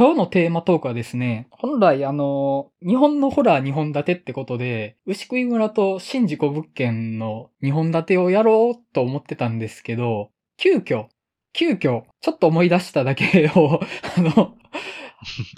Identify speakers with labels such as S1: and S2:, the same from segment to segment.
S1: 今日のテーマトークはですね、本来あの、日本のホラー2本立てってことで、牛食い村と新事故物件の2本立てをやろうと思ってたんですけど、急遽、急遽、ちょっと思い出しただけを、あの、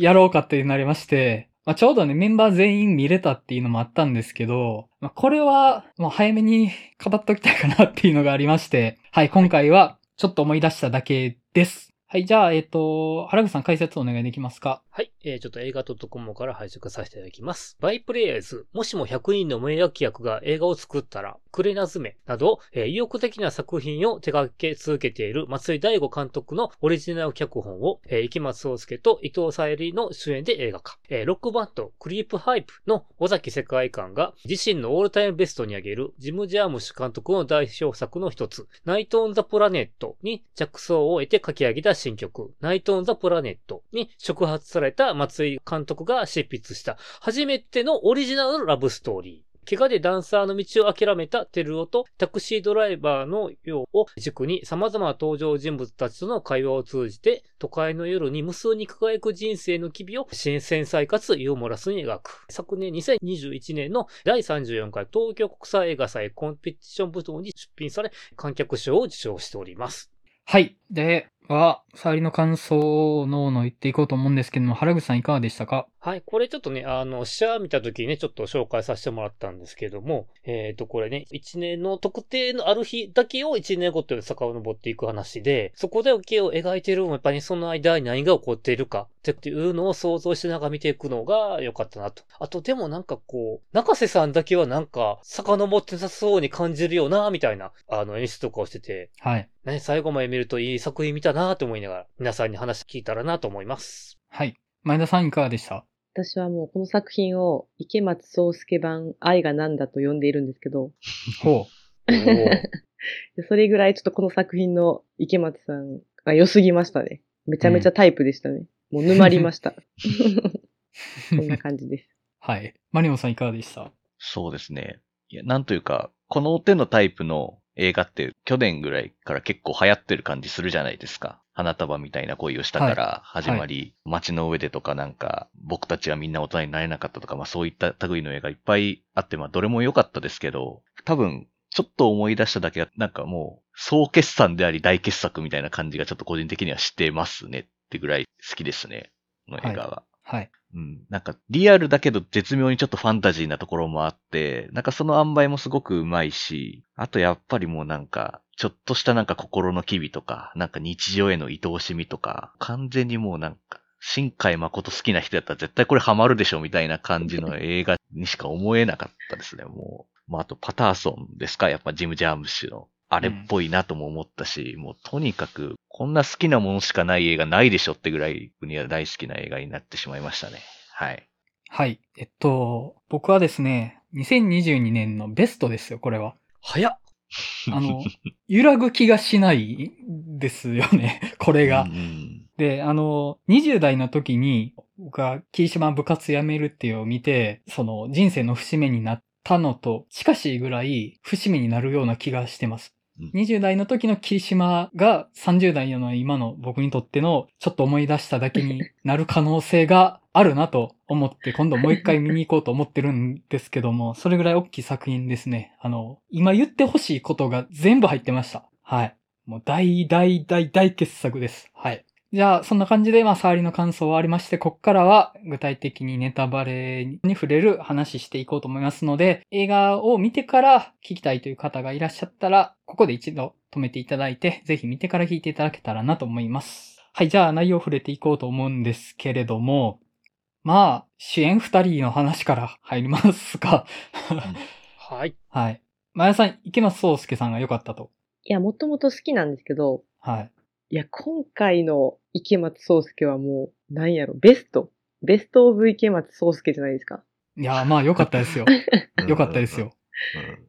S1: やろうかってなりまして、まあ、ちょうどね、メンバー全員見れたっていうのもあったんですけど、まあ、これは、もう早めに語っときたいかなっていうのがありまして、はい、今回はちょっと思い出しただけです。はい、じゃあ、えっ、ー、と、原口さん解説お願いできますか？
S2: はい、えー、ちょっと映画 .com から拝借させていただきます。バイプレイヤーズ、もしも100人の名脇役が映画を作ったら、くれなずめなど、えー、意欲的な作品を手掛け続けている松居大悟監督のオリジナル脚本を、えー、池松壮亮と伊藤沙莉の主演で映画化。えー、ロックバンド、クリープハイプの尾崎世界観が自身のオールタイムベストに挙げるジム・ジャームッシュ監督の代表作の一つ、ナイト・オン・ザ・プラネットに着想を得て書き上げた新曲、ナイト・オン・ザ・プラネットに触発された松居監督が執筆した初めてのオリジナルのラブストーリー。怪我でダンサーの道を諦めたテルオとタクシードライバーの葉を軸に様々な登場人物たちとの会話を通じて都会の夜に無数に輝く人生の機微を新鮮細かつユーモラスに描く。昨年2021年の第34回東京国際映画祭コンペティション部等に出品され観客賞を受賞しております。
S1: はい。で、は、触りの感想をのの言っていこうと思うんですけども、原口さんいかがでしたか？
S2: はい。これちょっとね、あの、シャア見た時にね、ちょっと紹介させてもらったんですけども、えっ、ー、と、これね、一年の特定のある日だけを一年ごとに遡っていく話で、そこで受けを描いているのも、やっぱりその間に何が起こっているかっていうのを想像しながら見ていくのが良かったなと。あと、でもなんかこう、中瀬さんだけはなんか、遡ってなさそうに感じるよな、みたいな、あの、演出とかをしてて、
S1: はい。
S2: ね、最後まで見るといい作品見たなと思いながら、皆さんに話聞いたらなと思います。
S1: はい。前田さんいかがでした？
S3: 私はもうこの作品を池松壮介版愛がなんだと呼んでいるんですけど。
S1: ほう。
S3: それぐらいちょっとこの作品の池松さんが良すぎましたね。めちゃめちゃタイプでしたね。うん、もう沼りました。そんな感じです。
S1: はい。マリオさんいかがでした？
S4: そうですね。いや、なんというか、この手のタイプの映画って去年ぐらいから結構流行ってる感じするじゃないですか。花束みたいな恋をしたから始まり、はいはい、街の上でとかなんか、僕たちはみんな大人になれなかったとか、まあそういった類の映画いっぱいあって、まあどれも良かったですけど、多分、ちょっと思い出しただけは、なんかもう、総決算であり大傑作みたいな感じがちょっと個人的にはしてますねってぐらい好きですね。この映画は。
S1: はい。はい、
S4: うん。なんか、リアルだけど絶妙にちょっとファンタジーなところもあって、なんかその塩梅もすごくうまいし、あとやっぱりもうなんか、ちょっとしたなんか心の機微とか、なんか日常への愛おしみとか、完全にもうなんか、新海誠好きな人だったら絶対これハマるでしょみたいな感じの 映画にしか思えなかったですね、もう。まあ、あとパターソンですか？やっぱジム・ジャーム氏の。あれっぽいなとも思ったし、うん、もうとにかく、こんな好きなものしかない映画ないでしょってぐらい、には大好きな映画になってしまいましたね。はい。
S1: はい。えっと、僕はですね、2022年のベストですよ、これは。
S2: 早っ
S1: あの、揺らぐ気がしないですよね、これが。で、あの、20代の時に、僕は霧島部活辞めるっていうのを見て、その人生の節目になったのと近しいぐらい節目になるような気がしてます。20代の時の霧島が30代の今の僕にとってのちょっと思い出しただけになる可能性があるなと思って 今度もう一回見に行こうと思ってるんですけども、それぐらい大きい作品ですね。あの、今言ってほしいことが全部入ってました。はい。もう大大大大傑作です。はい。じゃあ、そんな感じで、まあ、触りの感想はありまして、こっからは具体的にネタバレに触れる話していこうと思いますので、映画を見てから聞きたいという方がいらっしゃったら、ここで一度止めていただいて、ぜひ見てから聞いていただけたらなと思います。はい、じゃあ内容を触れていこうと思うんですけれども、まあ、主演二人の話から入りますか
S2: はい。
S1: はい。まやさん、池松壮介さんが良かったと。
S3: いや、もともと好きなんですけど、
S1: はい。
S3: いや、今回の池松壮介はもう、なんやろ、ベスト。ベストオブ池松壮介じゃないですか。
S1: いや、まあ良かったですよ。良かったですよ。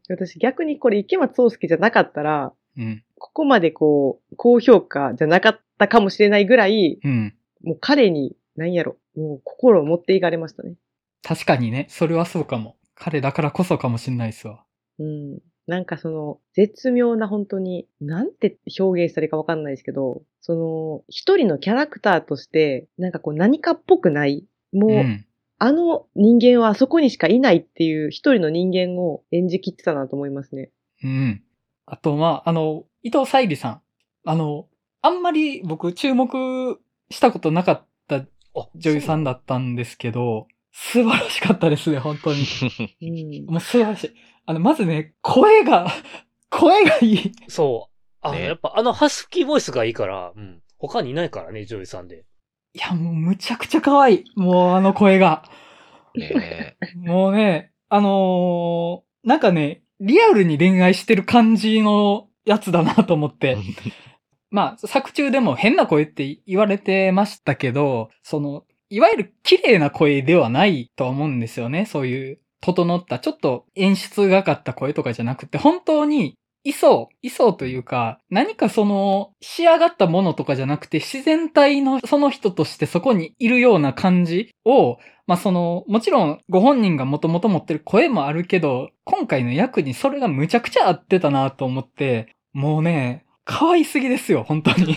S3: 私逆にこれ池松壮介じゃなかったら、
S1: うん、
S3: ここまでこう、高評価じゃなかったかもしれないぐらい、
S1: うん、
S3: もう彼に、なんやろ、もう心を持っていかれましたね。
S1: 確かにね、それはそうかも。彼だからこそかもしれないですわ。
S3: うん。なんかその、絶妙な本当に、なんて表現したらいいかわかんないですけど、その、一人のキャラクターとして、なんかこう何かっぽくない。もう、
S1: うん。
S3: あの人間はあそこにしかいないっていう一人の人間を演じきってたなと思いますね。
S1: うん。あと、まあ、あの、伊藤沙莉さん。あの、あんまり僕注目したことなかった
S2: あ
S1: 女優さんだったんですけど、素晴らしかったですね、本当に。
S3: うん。
S1: もう素晴らしい。あの、まずね、声が、声がいい。
S2: そう。あの、
S4: ね
S2: やっぱあのハスキーボイスがいいから、うん。他にいないからね、女優さんで。
S1: いや、もうむちゃくちゃ可愛い。もうあの声が。
S4: ね
S1: もうね、あのーなんかね、リアルに恋愛してる感じのやつだなと思って。まあ、作中でも変な声って言われてましたけど、その、いわゆる綺麗な声ではないとは思うんですよね。そういう、整った、ちょっと演出がかった声とかじゃなくて、本当に、いそう、いそうというか、何かその、仕上がったものとかじゃなくて、自然体のその人としてそこにいるような感じを、まあその、もちろんご本人がもともと持ってる声もあるけど、今回の役にそれがむちゃくちゃ合ってたなと思って、もうね、可愛すぎですよ、本当に。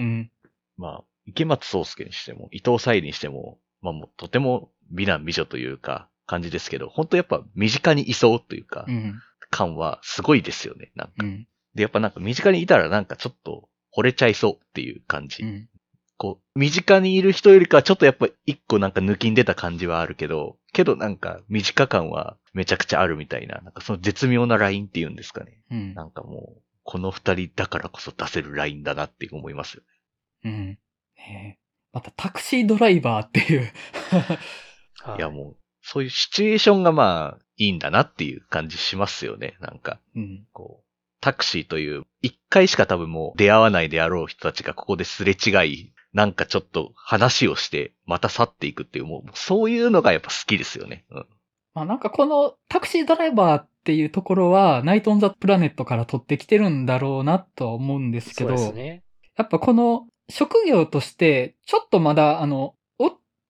S1: うん。
S4: まあ、池松壮介にしても、伊藤沙莉にしても、まあもうとても美男美女というか、感じですけど、本当やっぱ身近にいそうというか
S1: う、ん。
S4: 感はすごいですよね。なんか。
S1: うん。
S4: で、やっぱなんか身近にいたらなんかちょっと惚れちゃいそうっていう感じ。
S1: うん。
S4: こう、身近にいる人よりかはちょっとやっぱ一個なんか抜きん出た感じはあるけど、けどなんか身近感はめちゃくちゃあるみたいな、なんかその絶妙なラインっていうんですかね。
S1: うん。
S4: なんかもう、この二人だからこそ出せるラインだなって思いますよね。
S1: うん。ねえまたタクシードライバーっていう。
S2: はい
S4: やもう、そういうシチュエーションがまあ、いいんだなっていう感じしますよね。なんか、
S1: うん。
S4: こう、タクシーという、一回しか多分もう出会わないであろう人たちがここですれ違い、なんかちょっと話をして、また去っていくっていう、もう、そういうのがやっぱ好きですよね。うん。
S1: まあなんかこのタクシードライバーっていうところは、ナイト・オン・ザ・プラネットから取ってきてるんだろうなとは思うんですけ
S2: そう
S1: ど、
S2: ですね。
S1: やっぱこの職業として、ちょっとまだ、あの、お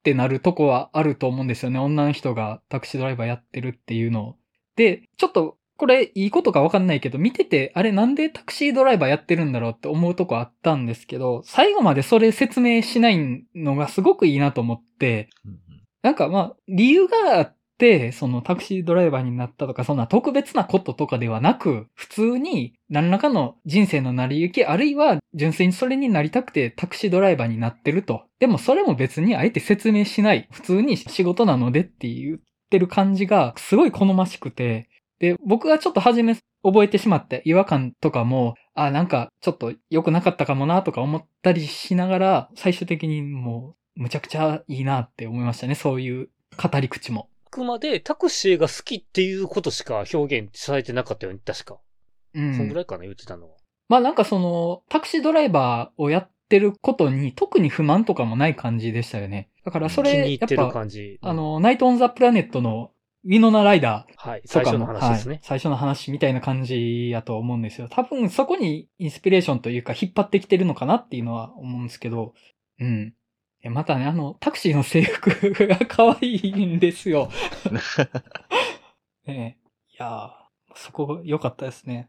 S1: ってなるとこはあると思うんですよね。女の人がタクシードライバーやってるっていうのを。で、ちょっと、これいいことかわかんないけど、見てて、あれなんでタクシードライバーやってるんだろうって思うとこあったんですけど、最後までそれ説明しないのがすごくいいなと思って、
S4: うん
S1: なんかまあ、理由があって、そのタクシードライバーになったとか、そんな特別なこととかではなく、普通に何らかの人生の成り行き、あるいは純粋にそれになりたくてタクシードライバーになってると。でもそれも別にあえて説明しない。普通に仕事なのでって言ってる感じがすごい好ましくて。で、僕がちょっと初め覚えてしまった違和感とかも、あ、なんかちょっと良くなかったかもなとか思ったりしながら、最終的にもうむちゃくちゃいいなって思いましたね。そういう語り口も。
S2: あくまでタクシーが好きっていうことしか表現されてなかったように、確か。
S1: うん。
S2: そんぐらいかな、言ってたのは。
S1: まあなんかその、タクシードライバーをやってることに特に不満とかもない感じでしたよね。だからそ
S2: 気に
S1: れ、
S2: 入ってる感じ。
S1: あの、ナイト・オン・ザ・プラネットのウィノナ・ライダ
S2: はい、最初の話ですね
S1: はい。最初の話みたいな感じやと思うんですよ。多分そこにインスピレーションというか引っ張ってきてるのかなっていうのは思うんですけど、うん。えまたね、あの、タクシーの制服 が可愛いんですよ。ねえいやーそこ良かったですね。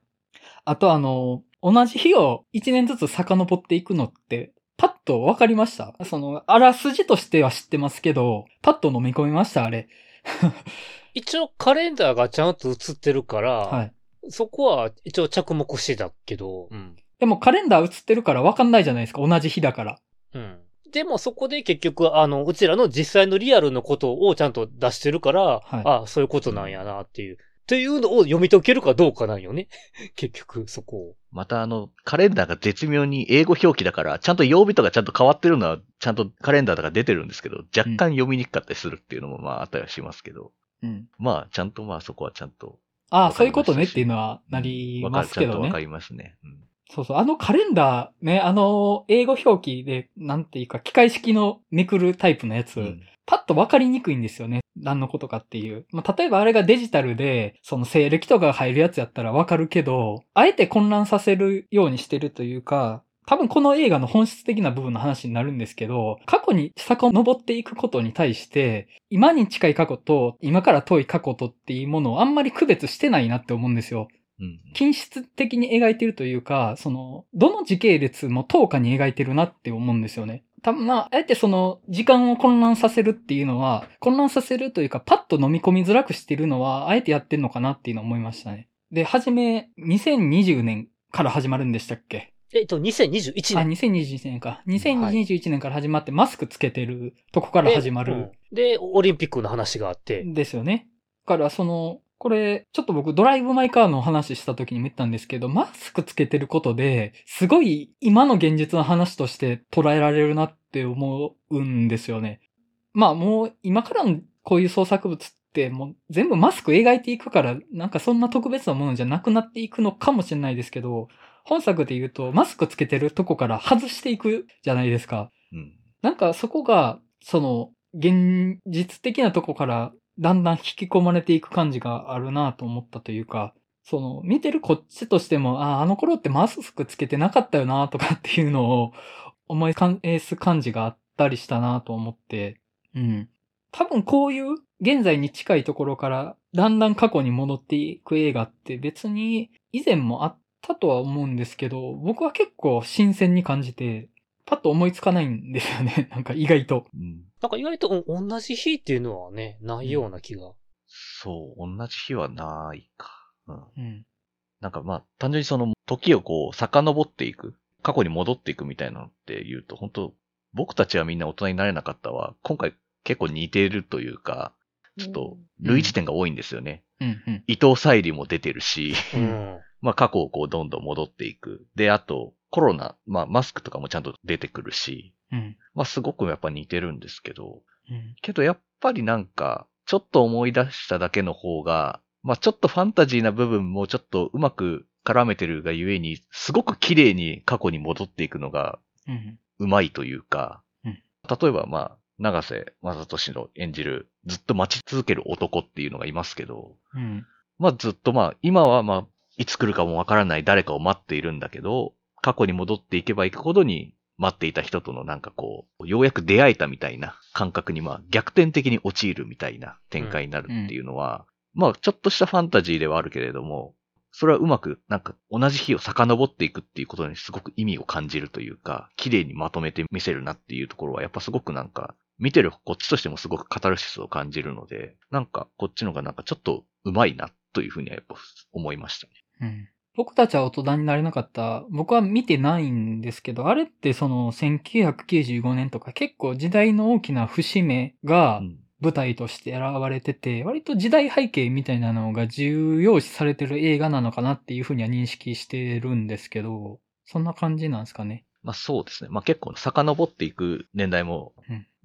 S1: あとあの、同じ日を一年ずつ遡っていくのって、パッとわかりました？その、あらすじとしては知ってますけど、パッと飲み込みましたあれ。
S2: 一応カレンダーがちゃんと映ってるから、
S1: はい。
S2: そこは一応着目してたけど、うん。
S1: でもカレンダー映ってるからわかんないじゃないですか。同じ日だから。
S2: うん。でもそこで結局、あの、うちらの実際のリアルのことをちゃんと出してるから、
S1: はい
S2: ああ、そういうことなんやなっていう。っていうのを読み解けるかどうかなんよね。結局、そこを。
S4: またあの、カレンダーが絶妙に英語表記だから、ちゃんと曜日とかちゃんと変わってるのは、ちゃんとカレンダーとか出てるんですけど、若干読みにくかったりするっていうのもまああったりはしますけど、
S1: うん。
S4: まあちゃんとまあそこはちゃんと、
S1: ああ、そういうことねっていうのはなりますけどね
S4: ちゃんとわか。りますね。うん
S1: そうそう。あのカレンダーね、あの、英語表記で、なんていうか、機械式のめくるタイプのやつ、
S4: うん
S1: パッとわかりにくいんですよね。何のことかっていう。まあ、例えばあれがデジタルで、その西暦とかが入るやつやったらわかるけど、あえて混乱させるようにしてるというか、多分この映画の本質的な部分の話になるんですけど、過去に遡っていくことに対して、今に近い過去と今から遠い過去とっていうものをあんまり区別してないなって思うんですよ。うん、均質的に描いてるというか、その、どの時系列も等価に描いてるなって思うんですよね。多分まあ、あえてその、時間を混乱させるっていうのは、混乱させるというか、パッと飲み込みづらくしてるのは、あえてやってんのかなっていうのを思いましたね。で、はじめ、2020年から始まるんでしたっけ？
S2: えっと、2021年。あ、
S1: 2021年か。2021年から始まって、マスクつけてるとこから始まる、うん、
S2: で、オリンピックの話があって。
S1: ですよね。だから、その、これ、ちょっと僕ドライブマイカーの話した時にも言ったんですけど、マスクつけてることで、すごい今の現実の話として捉えられるなって思うんですよね。まあもう今からのこういう創作物ってもう全部マスク描いていくから、なんかそんな特別なものじゃなくなっていくのかもしれないですけど、本作で言うとマスクつけてるとこから外していくじゃないですか。うん、なんかそこが、その、現実的なとこからだんだん引き込まれていく感じがあるなと思ったというか、その、見てるこっちとしても、ああ、あの頃ってマスクつけてなかったよなとかっていうのを思い返す感じがあったりしたなと思って、うん。多分こういう現在に近いところからだんだん過去に戻っていく映画って別に以前もあったとは思うんですけど、僕は結構新鮮に感じて、パッと思いつかないんですよね。なんか意外と。
S2: うん。なんか意外と同じ日っていうのはね、ないような気が。うん、
S4: そう、同じ日はないか。うん。うん、なんかまあ、単純にその時をこう、遡っていく。過去に戻っていくみたいなのって言うと、本当僕たちはみんな大人になれなかったは、今回結構似ているというか、ちょっと類似点が多いんですよね。うんうん、伊藤沙莉も出てるし、うん、まあ過去をこうどんどん戻っていく。で、あと、コロナ、まあマスクとかもちゃんと出てくるし、うん、まあすごくやっぱ似てるんですけど、うん、けどやっぱりなんか、ちょっと思い出しただけの方が、まあちょっとファンタジーな部分もちょっとうまく絡めてるがゆえに、すごく綺麗に過去に戻っていくのが、うまいというか、うん、例えばまあ、長瀬正俊の演じる、ずっと待ち続ける男っていうのがいますけど、うん、まあずっとまあ、今はまあ、いつ来るかもわからない誰かを待っているんだけど、過去に戻っていけばいくほどに待っていた人とのなんかこう、ようやく出会えたみたいな感覚にまあ逆転的に陥るみたいな展開になるっていうのは、うんうん、まあちょっとしたファンタジーではあるけれども、それはうまくなんか同じ日を遡っていくっていうことにすごく意味を感じるというか、綺麗にまとめて見せるなっていうところはやっぱすごくなんか、見てるこっちとしてもすごくカタルシスを感じるので、なんかこっちのがなんかちょっとうまいなというふうにはやっぱ思いましたね。
S1: うん僕たちは大人になれなかった。僕は見てないんですけど、あれってその1995年とか結構時代の大きな節目が舞台として選ばれてて、割と時代背景みたいなのが重要視されてる映画なのかなっていうふうには認識してるんですけど、そんな感じなんですかね。
S4: まあそうですね。まあ結構遡っていく年代も、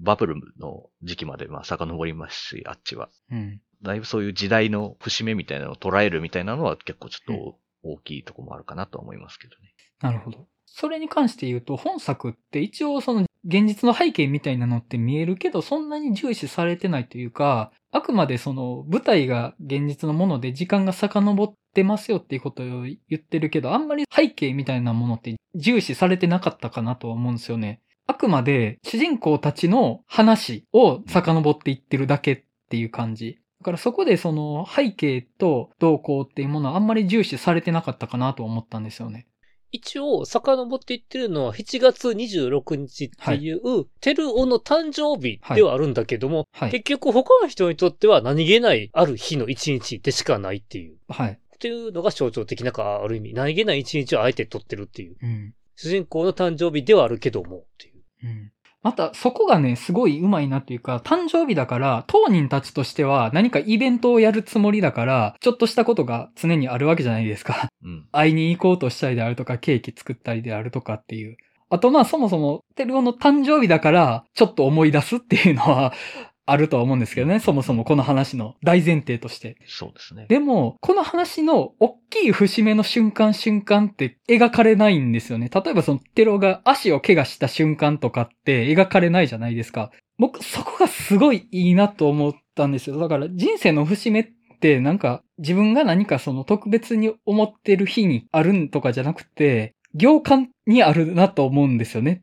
S4: バブルの時期までまあ遡りますし、あっちは。うん。だいぶそういう時代の節目みたいなのを捉えるみたいなのは結構ちょっと大きいとこもあるかなと思いますけどね。
S1: なるほど。それに関して言うと、本作って一応その現実の背景みたいなのって見えるけど、そんなに重視されてないというか、あくまでその舞台が現実のもので時間が遡ってますよっていうことを言ってるけど、あんまり背景みたいなものって重視されてなかったかなと思うんですよね。あくまで主人公たちの話を遡っていってるだけっていう感じ。だからそこでその背景と動向っていうものはあんまり重視されてなかったかなと思ったんですよね。
S2: 一応、遡っていってるのは7月26日っていう、はい、テルオの誕生日ではあるんだけども、はい、結局他の人にとっては何気ないある日の一日でしかないっていう。はい。っていうのが象徴的なか、ある意味、何気ない一日をあえて撮ってるっていう。うん、主人公の誕生日ではあるけども、っていう。うん
S1: また、そこがね、すごい上手いなっていうか、誕生日だから、当人たちとしては何かイベントをやるつもりだから、ちょっとしたことが常にあるわけじゃないですか。うん。会いに行こうとしたりであるとか、ケーキ作ったりであるとかっていう。あとまあそもそも、テルオの誕生日だから、ちょっと思い出すっていうのは、あるとは思うんですけどね、そもそもこの話の大前提として。
S4: そうですね。
S1: でも、この話の大きい節目の瞬間瞬間って描かれないんですよね。例えばそのテロが足を怪我した瞬間とかって描かれないじゃないですか。僕、そこがすごいいいなと思ったんですよ。だから人生の節目ってなんか自分が何かその特別に思ってる日にあるんとかじゃなくて、行間にあるなと思うんですよね。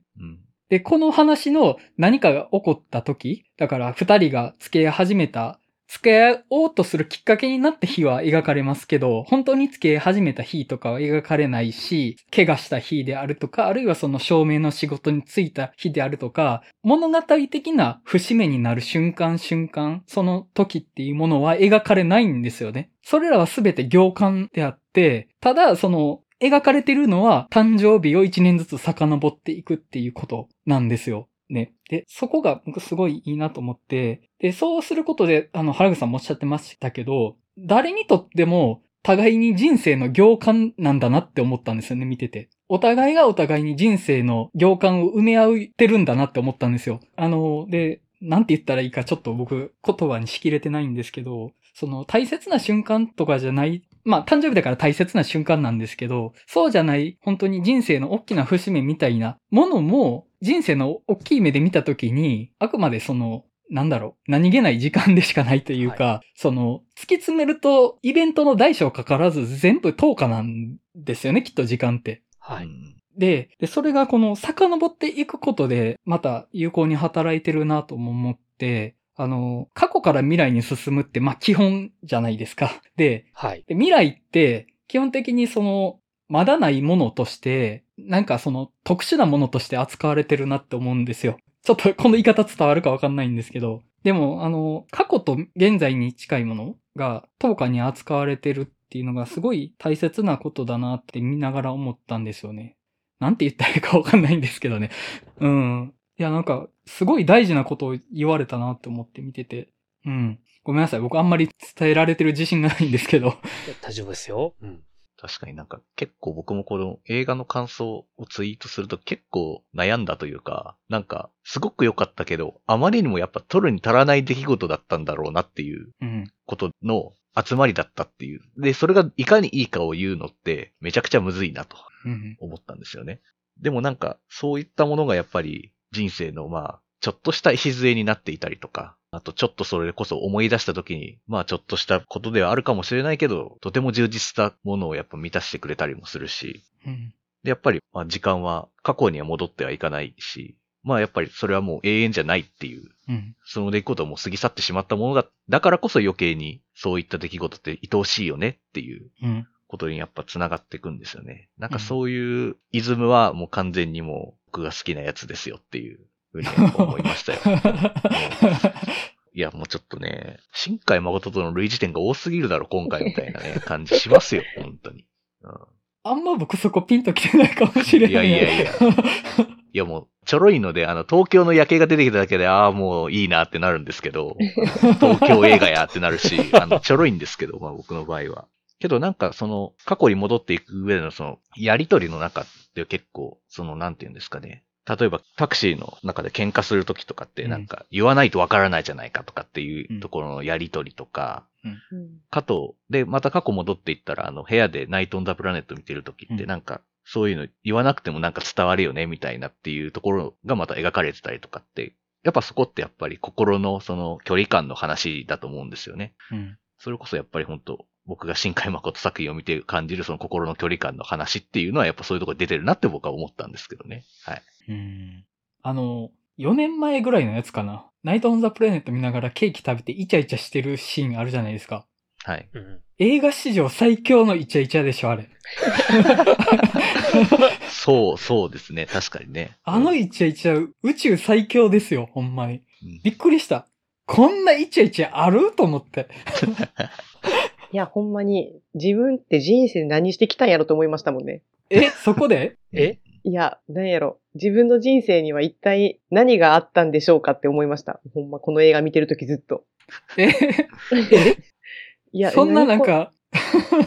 S1: で、この話の何かが起こった時、だから二人が付き合い始めた、付き合おうとするきっかけになった日は描かれますけど、本当に付き合い始めた日とかは描かれないし、怪我した日であるとか、あるいはその照明の仕事に就いた日であるとか、物語的な節目になる瞬間瞬間、その時っていうものは描かれないんですよね。それらは全て行間であって、ただその描かれてるのは誕生日を一年ずつ遡っていくっていうことなんですよ。ね。で、そこが僕すごいいいなと思って、で、そうすることで、あの、原口さんもおっしゃってましたけど、誰にとっても互いに人生の行間なんだなって思ったんですよね、見てて。お互いがお互いに人生の行間を埋め合ってるんだなって思ったんですよ。あの、で、なんて言ったらいいかちょっと僕言葉にしきれてないんですけど、その大切な瞬間とかじゃない、まあ誕生日だから大切な瞬間なんですけど、そうじゃない本当に人生の大きな節目みたいなものも人生の大きい目で見たときに、あくまでその、なんだろう、何気ない時間でしかないというか、その、突き詰めるとイベントの大小かからず全部10日なんですよね、きっと時間って。
S2: はい。
S4: うん
S1: で、で、それがこの遡っていくことで、また有効に働いてるなとも思って、あの、過去から未来に進むって、まあ基本じゃないですか。で、
S2: はい。
S1: で未来って、基本的にその、まだないものとして、なんかその特殊なものとして扱われてるなって思うんですよ。ちょっとこの言い方伝わるかわかんないんですけど。でも、あの、過去と現在に近いものが10日に扱われてるっていうのがすごい大切なことだなって見ながら思ったんですよね。なんて言ったらいいかわかんないんですけどね。うん。いや、なんか、すごい大事なことを言われたなって思って見てて。うん。ごめんなさい。僕あんまり伝えられてる自信がないんですけど。
S2: 大丈夫ですよ。うん。
S4: 確かになんか結構僕もこの映画の感想をツイートすると結構悩んだというか、なんかすごく良かったけど、あまりにもやっぱ取るに足らない出来事だったんだろうなっていう
S1: うん。
S4: ことの集まりだったっていう。で、それがいかにいいかを言うのってめちゃくちゃむずいなと
S1: うん。
S4: 思ったんですよね。でもなんかそういったものがやっぱり人生のまあ、ちょっとした礎になっていたりとか、あとちょっとそれこそ思い出した時に、まあちょっとしたことではあるかもしれないけど、とても充実したものをやっぱ満たしてくれたりもするし、
S1: うん。
S4: で、やっぱりまあ時間は過去には戻ってはいかないし、まあやっぱりそれはもう永遠じゃないっていう、
S1: うん。
S4: その出来事はもう過ぎ去ってしまったものだ。だからこそ余計にそういった出来事って愛おしいよねっていう
S1: うん。
S4: ことにやっぱ繋がっていくんですよね。なんかそういうイズムはもう完全にもう僕が好きなやつですよっていうふうに思いましたよ。いや、もうちょっとね、新海誠との類似点が多すぎるだろ、今回みたいなね、感じしますよ、本当に。うん
S1: あんま僕そこピンときてないかもしれない。
S4: いやいやいやいやもう、ちょろいので、あの、東京の夜景が出てきただけで、ああ、もういいなってなるんですけど、東京映画やってなるし、あの、ちょろいんですけど、まあ僕の場合は。けどなんかその、過去に戻っていく上でのその、やりとりの中って結構、その、なんて言うんですかね。例えばタクシーの中で喧嘩するときとかってなんか言わないとわからないじゃないかとかっていうところのやりとりとか、
S3: うん
S4: かと、で、また過去戻っていったら、あの、部屋でナイト・オン・ザ・プラネット見てるときって、
S1: うん
S4: なんか、そういうの言わなくてもなんか伝わるよね、みたいなっていうところがまた描かれてたりとかって、やっぱそこってやっぱり心のその距離感の話だと思うんですよね。
S1: うん。
S4: それこそやっぱり本当僕が新海誠作品を見て感じるその心の距離感の話っていうのはやっぱそういうところに出てるなって僕は思ったんですけどね。はい。
S1: うん。あの、4年前ぐらいのやつかな。ナイト・オン・ザ・プラネット見ながらケーキ食べてイチャイチャしてるシーンあるじゃないですか。
S4: はい。
S2: うん。
S1: 映画史上最強のイチャイチャでしょ、あれ。
S4: そう、そうですね。確かにね。
S1: あの
S4: うん
S1: イチャイチャ、宇宙最強ですよ、ほんまに。
S4: うん
S1: びっくりした。こんなイチャイチャある？と思って。
S3: いや、ほんまに、自分って人生で何してきたんやろと思いましたもんね。
S1: え、そこで？
S2: え？
S3: いや、なんやろ。自分の人生には一体何があったんでしょうかって思いました。ほんま、この映画見てるときずっと。
S1: え、
S3: いや、
S1: そんななんか？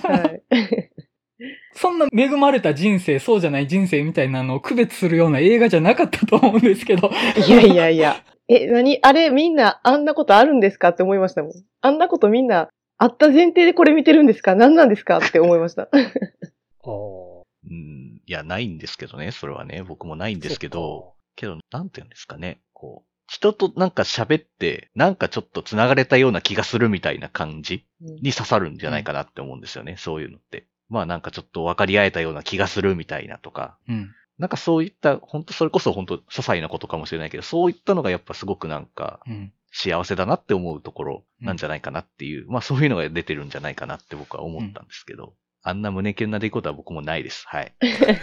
S3: はい。
S1: そんな恵まれた人生、そうじゃない人生みたいなのを区別するような映画じゃなかったと思うんですけど。
S3: いやいやいや。え、何？あれ、みんな、あんなことあるんですかって思いましたもん。あんなことみんな、あった前提でこれ見てるんですか？何なんですか？って思いました。
S2: お
S4: うん。いや、ないんですけどね。それはね。僕もないんですけど。けど、なんて言うんですかね。こう、人となんか喋って、なんかちょっと繋がれたような気がするみたいな感じ
S3: うん
S4: に刺さるんじゃないかなって思うんですよね。そういうのって。まあなんかちょっと分かり合えたような気がするみたいなとか、
S1: うん。
S4: なんかそういった、本当それこそ本当些細なことかもしれないけど、そういったのがやっぱすごくなんか
S1: うん。
S4: 幸せだなって思うところなんじゃないかなっていう、まあそういうのが出てるんじゃないかなって僕は思ったんですけど、あんな胸キュンな出来事は僕もないです。はい。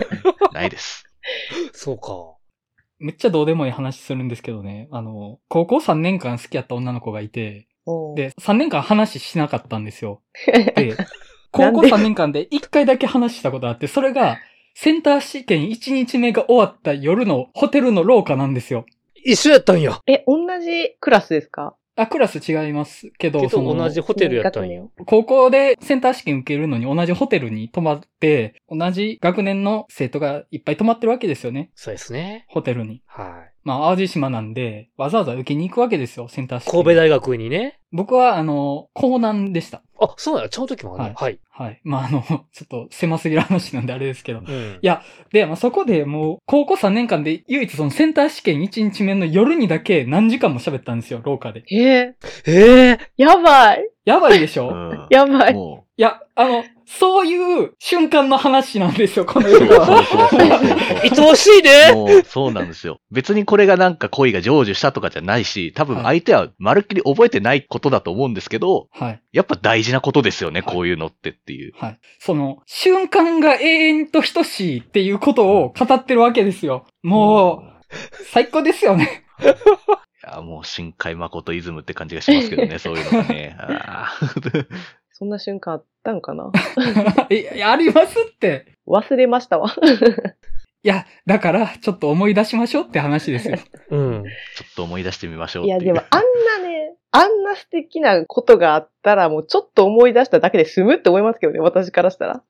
S4: ないです。
S2: そうか。
S1: めっちゃどうでもいい話するんですけどね。あの、高校3年間好きやった女の子がいて、で、3年間話しなかったんですよ。で、高校3年間で1回だけ話したことあって、それが、センター試験1日目が終わった夜のホテルの廊下なんですよ。
S2: 一緒やったんや。
S3: え、同じクラスですか？
S1: あ、クラス違いますけど、
S2: けど同じホテルやったんや。
S1: 高校でセンター試験受けるのに同じホテルに泊まって、同じ学年の生徒がいっぱい泊まってるわけですよね。
S2: そうですね。
S1: ホテルに。
S2: はい。
S1: まあ、淡路島なんで、わざわざ受けに行くわけですよ、センター試験。
S2: 神戸大学にね。
S1: 僕は、あの、江南でした。
S2: あ、そうなのちゃう時もあるのはい。
S1: はい。まあ、あの、ちょっと狭すぎる話なんであれですけど。
S2: うん。
S1: やで、まあ、そこでもう、高校3年間で唯一そのセンター試験1日目の夜にだけ何時間も喋ったんですよ、廊下で。
S3: えー、
S2: ええ
S3: やばい。
S1: やばいでしょ、
S4: うん。
S3: やばい。
S4: も
S1: いや、あの、そういう瞬間の話なんですよ、この
S4: う、そう
S1: 映画は。
S4: そうそうそう
S2: 愛おしいね
S4: もう、そうなんですよ。別にこれがなんか恋が成就したとかじゃないし、多分相手はまるっきり覚えてないことだと思うんですけど、
S1: はい。
S4: やっぱ大事なことですよね、こういうのってっていう。
S1: はい。その、瞬間が永遠と等しいっていうことを語ってるわけですよ。もう、最高ですよね。
S4: いや、もう深海誠イズムって感じがしますけどね、そういうのがね。
S3: そんな瞬間あったんかな？
S1: え、いやありますって。
S3: 忘れましたわ。
S1: いや、だから、ちょっと思い出しましょうって話ですよ。
S2: うん。
S4: ちょっと思い出してみましょうっ
S3: い
S4: いう。
S3: でもあんなね、あんな素敵なことがあったら、もうちょっと思い出しただけで済むって思いますけどね、私からしたら。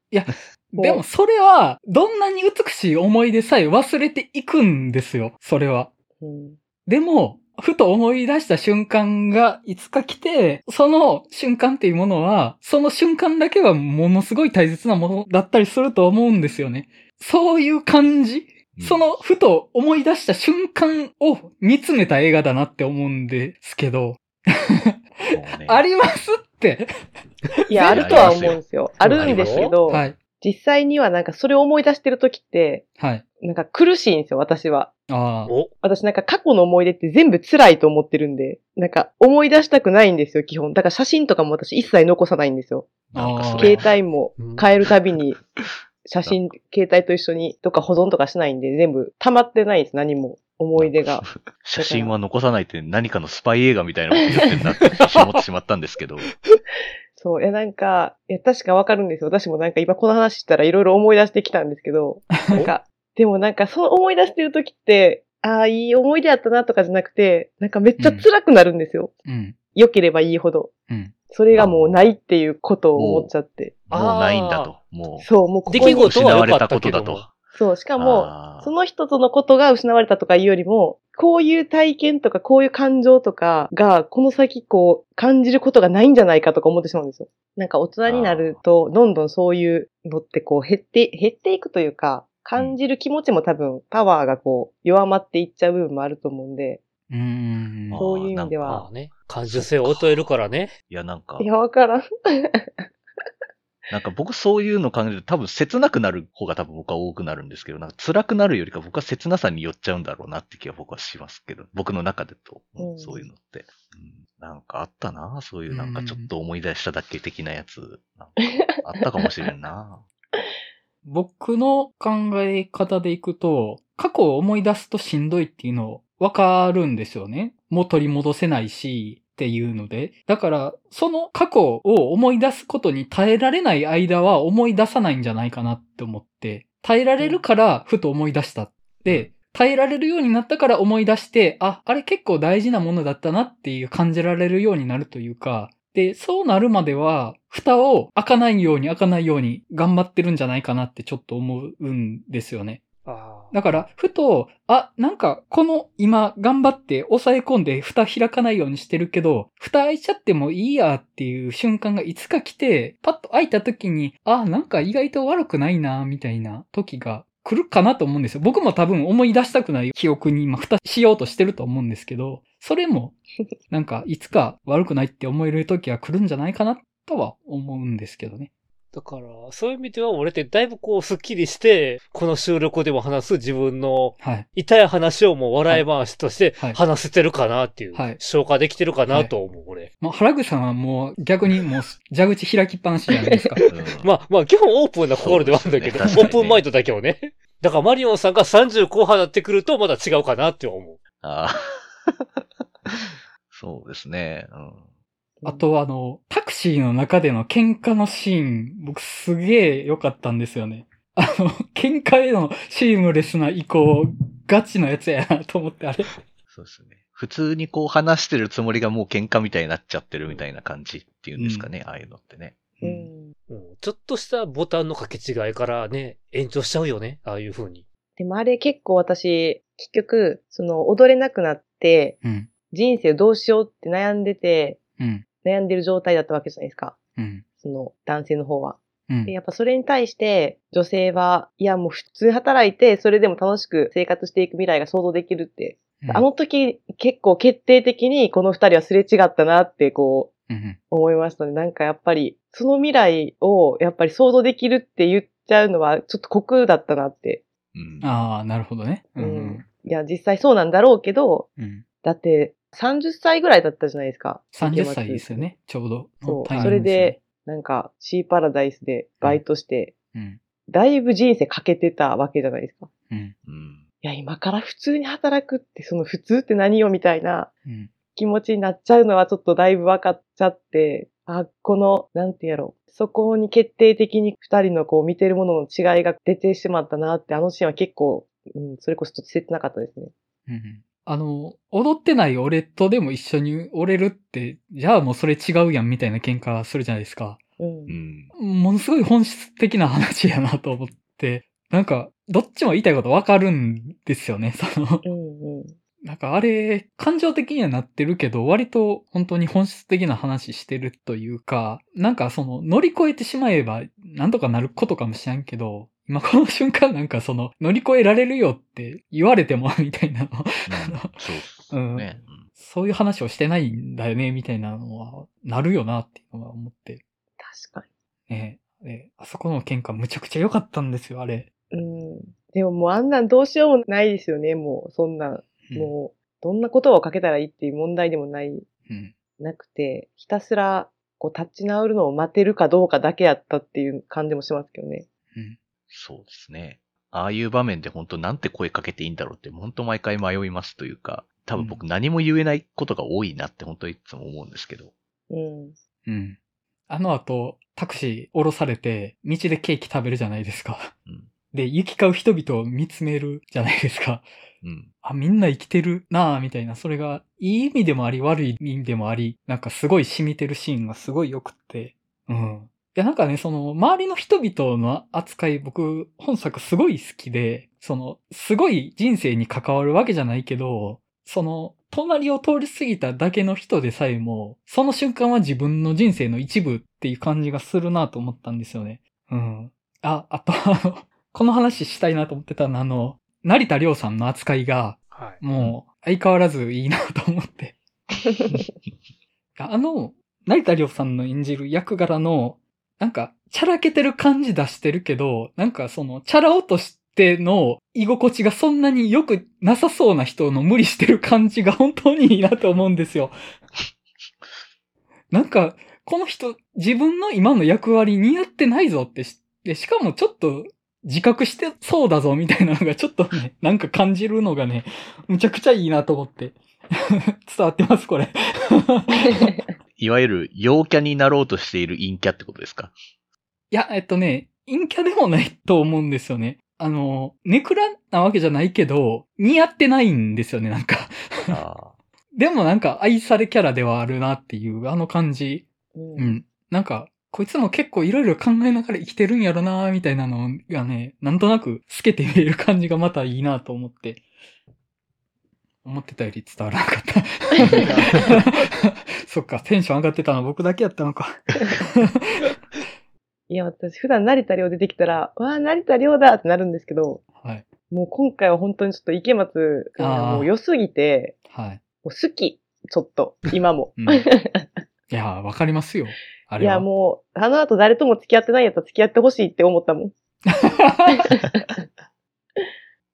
S3: もう
S1: でも、それは、どんなに美しい思い出さえ忘れていくんですよ、それは。
S3: うん、
S1: でも、ふと思い出した瞬間がいつか来て、その瞬間っていうものは、その瞬間だけはものすごい大切なものだったりすると思うんですよね。そういう感じ、
S4: うん
S1: そのふと思い出した瞬間を見つめた映画だなって思うんですけど、
S4: ね
S1: ありますって。
S3: いや、あるとは思うんですよ。あるんですけど、
S1: はい。
S3: 実際にはなんかそれを思い出してる時って、
S1: はい。
S3: なんか苦しいんですよ、私は。
S1: ああ。
S2: お、
S3: 私なんか過去の思い出って全部辛いと思ってるんで、なんか思い出したくないんですよ、基本。だから写真とかも私一切残さないんですよ。
S4: なんかそれ
S3: 携帯も変えるたびに、写真、携帯と一緒にとか保存とかしないんで、全部溜まってないんです、何も。思い出が。
S4: 写真は残さないって何かのスパイ映画みたいなこと言ってんなって ってしまったんですけど。
S3: そう、いやなんか、いや確かわかるんですよ。私もなんか今この話したらいろいろ思い出してきたんですけど、なんか、でもなんかその思い出してる時って、ああ、いい思い出やったなとかじゃなくて、なんかめっちゃ辛くなるんですよ。
S1: うん。
S3: 良ければいいほど。
S1: うん。
S3: それがもうないっていうことを思っちゃって。
S4: もうないんだと。も
S3: そう、もうここ
S2: 出
S3: に
S2: 来事は良
S4: 失われたことだと
S2: も。。
S3: そう、しか
S4: う。
S3: も、その人とのことが失われたとかいうよりも、こういう体験とか、こういう感情とかが、この先こう、感じることがないんじゃないかとか思ってしまうんですよ。なんか大人になると、どんどんそういうのってこう、減って、減っていくというか、感じる気持ちも多分、パワーがこう、弱まっていっちゃう部分もあると思うんで、
S1: うーん。
S3: そういう意味で
S2: ま
S3: は
S2: あ、ね。感受性を劣えるからね。
S4: いや、なんか
S3: い、や、わからん。
S4: なんか僕そういうの考えると多分切なくなる方が多分僕は多くなるんですけど、なんか辛くなるよりか僕は切なさに寄っちゃうんだろうなって気は僕はしますけど、僕の中でと、
S3: うん
S4: そういうのって、うん。なんかあったなそういうなんかちょっと思い出しただけ的なやつ。なんかあったかもしれんな
S1: 僕の考え方でいくと、過去を思い出すとしんどいっていうのわかるんですよね。もう取り戻せないし、っていうので。だから、その過去を思い出すことに耐えられない間は思い出さないんじゃないかなって思って、耐えられるからふと思い出した。で、耐えられるようになったから思い出して、あ、あれ結構大事なものだったなっていう感じられるようになるというか、で、そうなるまでは、蓋を開かないように開かないように頑張ってるんじゃないかなってちょっと思うんですよね。
S2: あ
S1: だから、ふと、あ、なんか、この今頑張って抑え込んで蓋開かないようにしてるけど、蓋開いちゃってもいいやっていう瞬間がいつか来て、パッと開いた時に、あ、なんか意外と悪くないな、みたいな時が来るかなと思うんですよ。僕も多分思い出したくない記憶に今蓋しようとしてると思うんですけど、それも、なんかいつか悪くないって思える時が来るんじゃないかなとは思うんですけどね。
S2: だから、そういう意味では俺ってだいぶこうスッキリして、この収録でも話す自分の
S1: はい。
S2: 痛い話をもう笑い話として
S1: はい
S2: 話せてるかなっていう、
S1: はい
S2: 消化できてるかなと思う、俺。
S1: もう原口さんはもう逆にもう蛇口開きっぱなしじゃないですか？
S4: う ん
S2: まあまあ、基本オープンな心ではあるんだけど、
S4: ね
S2: オープンマインドだけをね。だからマリオンさんが30後半になってくるとまだ違うかなって思う。
S4: ああ。そうですね。うん。
S1: あとあの、タクシーの中での喧嘩のシーン、僕すげえ良かったんですよね。あの、喧嘩へのシームレスな移行、ガチのやつやなと思って、あれ。
S4: そうですね。普通にこう話してるつもりがもう喧嘩みたいになっちゃってるみたいな感じっていうんですかね、ああいうのってね。
S3: う
S1: うん
S3: ん。
S2: うんちょっとしたボタンの掛け違いからね、延長しちゃうよね。ああいう風に。
S3: でもあれ結構私、結局、その踊れなくなって、
S1: うん。
S3: 人生どうしようって悩んでて、
S1: うん。
S3: 悩んでる状態だったわけじゃないですか。
S1: うん。
S3: その男性の方は。
S1: うん
S3: で、。やっぱそれに対して女性は、いやもう普通に働いて、それでも楽しく生活していく未来が想像できるって。あの時結構決定的にこの二人はすれ違ったなってこう
S1: うん、
S3: 思いましたね。なんかやっぱり、その未来をやっぱり想像できるって言っちゃうのはちょっと酷だったなって。
S4: うん。
S1: ああ、なるほどね。う
S3: うん
S1: ん。
S3: いや、実際そうなんだろうけど、
S1: うん。
S3: だって30歳ぐらいだったじゃないですか。
S1: 30歳ですよ。ね、ちょうど。
S3: そう。
S1: タイミング
S3: それで、、なんか、シーパラダイスでバイトして、
S1: うん。
S3: だいぶ人生かけてたわけじゃないですか。
S1: うん。
S4: うん。
S3: いや、今から普通に働くって、その普通って何よみたいな
S1: うん。
S3: 気持ちになっちゃうのはちょっとだいぶ分かっちゃって、あ、この、なんてやろう。そこに決定的に二人のこう見てるものの違いが出てしまったなって、あのシーンは結構、うん、それこそちょっと切なかったですね。
S1: うん。あの、踊ってない俺とでも一緒に折れるって、じゃあもうそれ違うやんみたいな喧嘩するじゃないですか。
S3: うん
S4: う。ん。
S1: ものすごい本質的な話やなと思って、なんか、どっちも言いたいことわかるんですよね。その、
S3: うんうん。
S1: なんかあれ、感情的にはなってるけど、割と本当に本質的な話してるというか、なんかその乗り越えてしまえばなんとかなることかもしれんけど、今この瞬間なんかその乗り越えられるよって言われてもみたいなの、
S4: そうっすね。
S1: そういう話をしてないんだよねみたいなのはなるよなっていうのは思って、
S3: 確か
S1: ねねあそこの喧嘩むちゃくちゃ良かったんですよ、あれ。
S3: に。うん。でももうあんなんどうしようもないですよね、もう。そんなん。
S1: うん
S3: もう、どんな言葉をかけたらいいっていう問題でもない、
S1: うん。
S3: なくて、ひたすら、こう、立ち直るのを待てるかどうかだけやったっていう感じもしますけどね。
S1: うん。
S4: そうですね。ああいう場面で本当なんて声かけていいんだろうって本当毎回迷いますというか、多分僕何も言えないことが多いなって本当いつも思うんですけど。
S3: うん。
S1: うん。あの後、タクシー降ろされて、道でケーキ食べるじゃないですか。
S4: うん。
S1: で、行き交う人々を見つめるじゃないですか。
S4: うん。
S1: あ、みんな生きてるなぁ、みたいな。それが、いい意味でもあり、悪い意味でもあり、なんかすごい染みてるシーンがすごい良くって。うん。いや、なんかね、その、周りの人々の扱い、僕、本作すごい好きで、その、すごい人生に関わるわけじゃないけど、その、隣を通り過ぎただけの人でさえも、その瞬間は自分の人生の一部っていう感じがするなと思ったんですよね。うん。あ、あと、あの、この話したいなと思ってたの、あの、成田凌さんの扱いが、
S2: はい。
S1: もう、相変わらずいいなと思って。あの、成田凌さんの演じる役柄の、なんか、チャラけてる感じ出してるけど、なんかその、チャラ男としての居心地がそんなに良くなさそうな人の無理してる感じが本当にいいなと思うんですよ。なんか、この人、自分の今の役割似合ってないぞってし、で、しかもちょっと、自覚してそうだぞみたいなのがちょっとね、なんか感じるのがね、むちゃくちゃいいなと思って。伝わってます、これ。
S4: いわゆる陽キャになろうとしている陰キャってことですか？
S1: いや、えっとね、陰キャでもないと思うんですよね。あの、ネクラなわけじゃないけど、似合ってないんですよね、なんか。
S4: あ
S1: でもなんか愛されキャラではあるなっていう、あの感じ。
S3: う。
S1: うんん。なんか、こいつも結構いろいろ考えながら生きてるんやろなみたいなのがね、なんとなく透けて見える感じがまたいいなと思って。思ってたより伝わらなかった。そっか、テンション上がってたの僕だけやったのか。
S3: いや、私普段成田凌出てきたら、わあ、成田凌だってなるんですけど、
S1: はい。
S3: もう今回は本当にちょっと池松君がもう良すぎて、
S1: はい。
S3: もう好き、ちょっと、今も。
S1: うんいやー、わかりますよ。あれは。
S3: いや、もう、あの後誰とも付き合ってないやったら付き合ってほしいって思ったもん。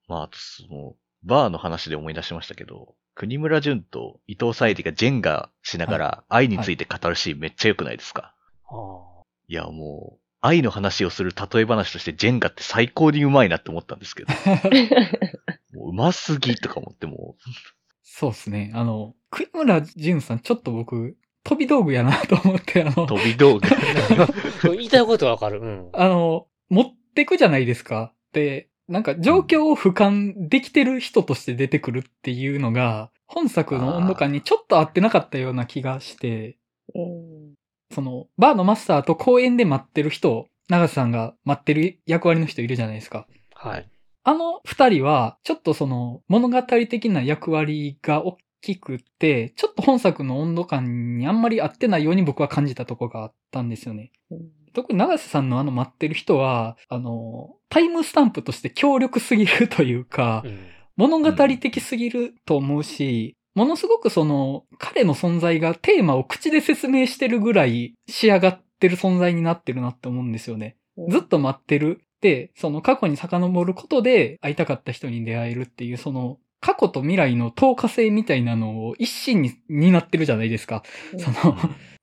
S4: まあ、あとその、バーの話で思い出しましたけど、国村淳と伊藤沙莉がジェンガしながら愛について語るシーンめっちゃ良くないですか、
S2: ああ。
S4: いや、もう、愛の話をする例え話としてジェンガって最高にうまいなって思ったんですけど、もううますぎとか思っても
S1: そうですね。あの、国村淳さん、ちょっと僕、飛び道具やなと思って、あの
S4: う、、飛び道具。
S2: 言いたいことわかる。うん。
S1: あの、持ってくじゃないですか。で、なんか状況を俯瞰できてる人として出てくるっていうのが、本作の温度感にちょっと合ってなかったような気がして、
S3: うん。
S1: その、バーのマスターと公園で待ってる人、長瀬さんが待ってる役割の人いるじゃないですか。
S2: はい。
S1: あの二人は、ちょっとその、物語的な役割が大きくって、ちょっと本作の温度感にあんまり合ってないように僕は感じたとこがあったんですよね。
S3: うん
S1: 特に長瀬さんのあの待ってる人は、あの、タイムスタンプとして強力すぎるというか
S2: う、ん。
S1: 物語的すぎると思うし、ものすごくその、彼の存在がテーマを口で説明してるぐらい仕上がってる存在になってるなって思うんですよね。ずっと待ってる。で、その過去に遡ることで会いたかった人に出会えるっていう、その、過去と未来の透過性みたいなのを一心に担ってるじゃないですか。その、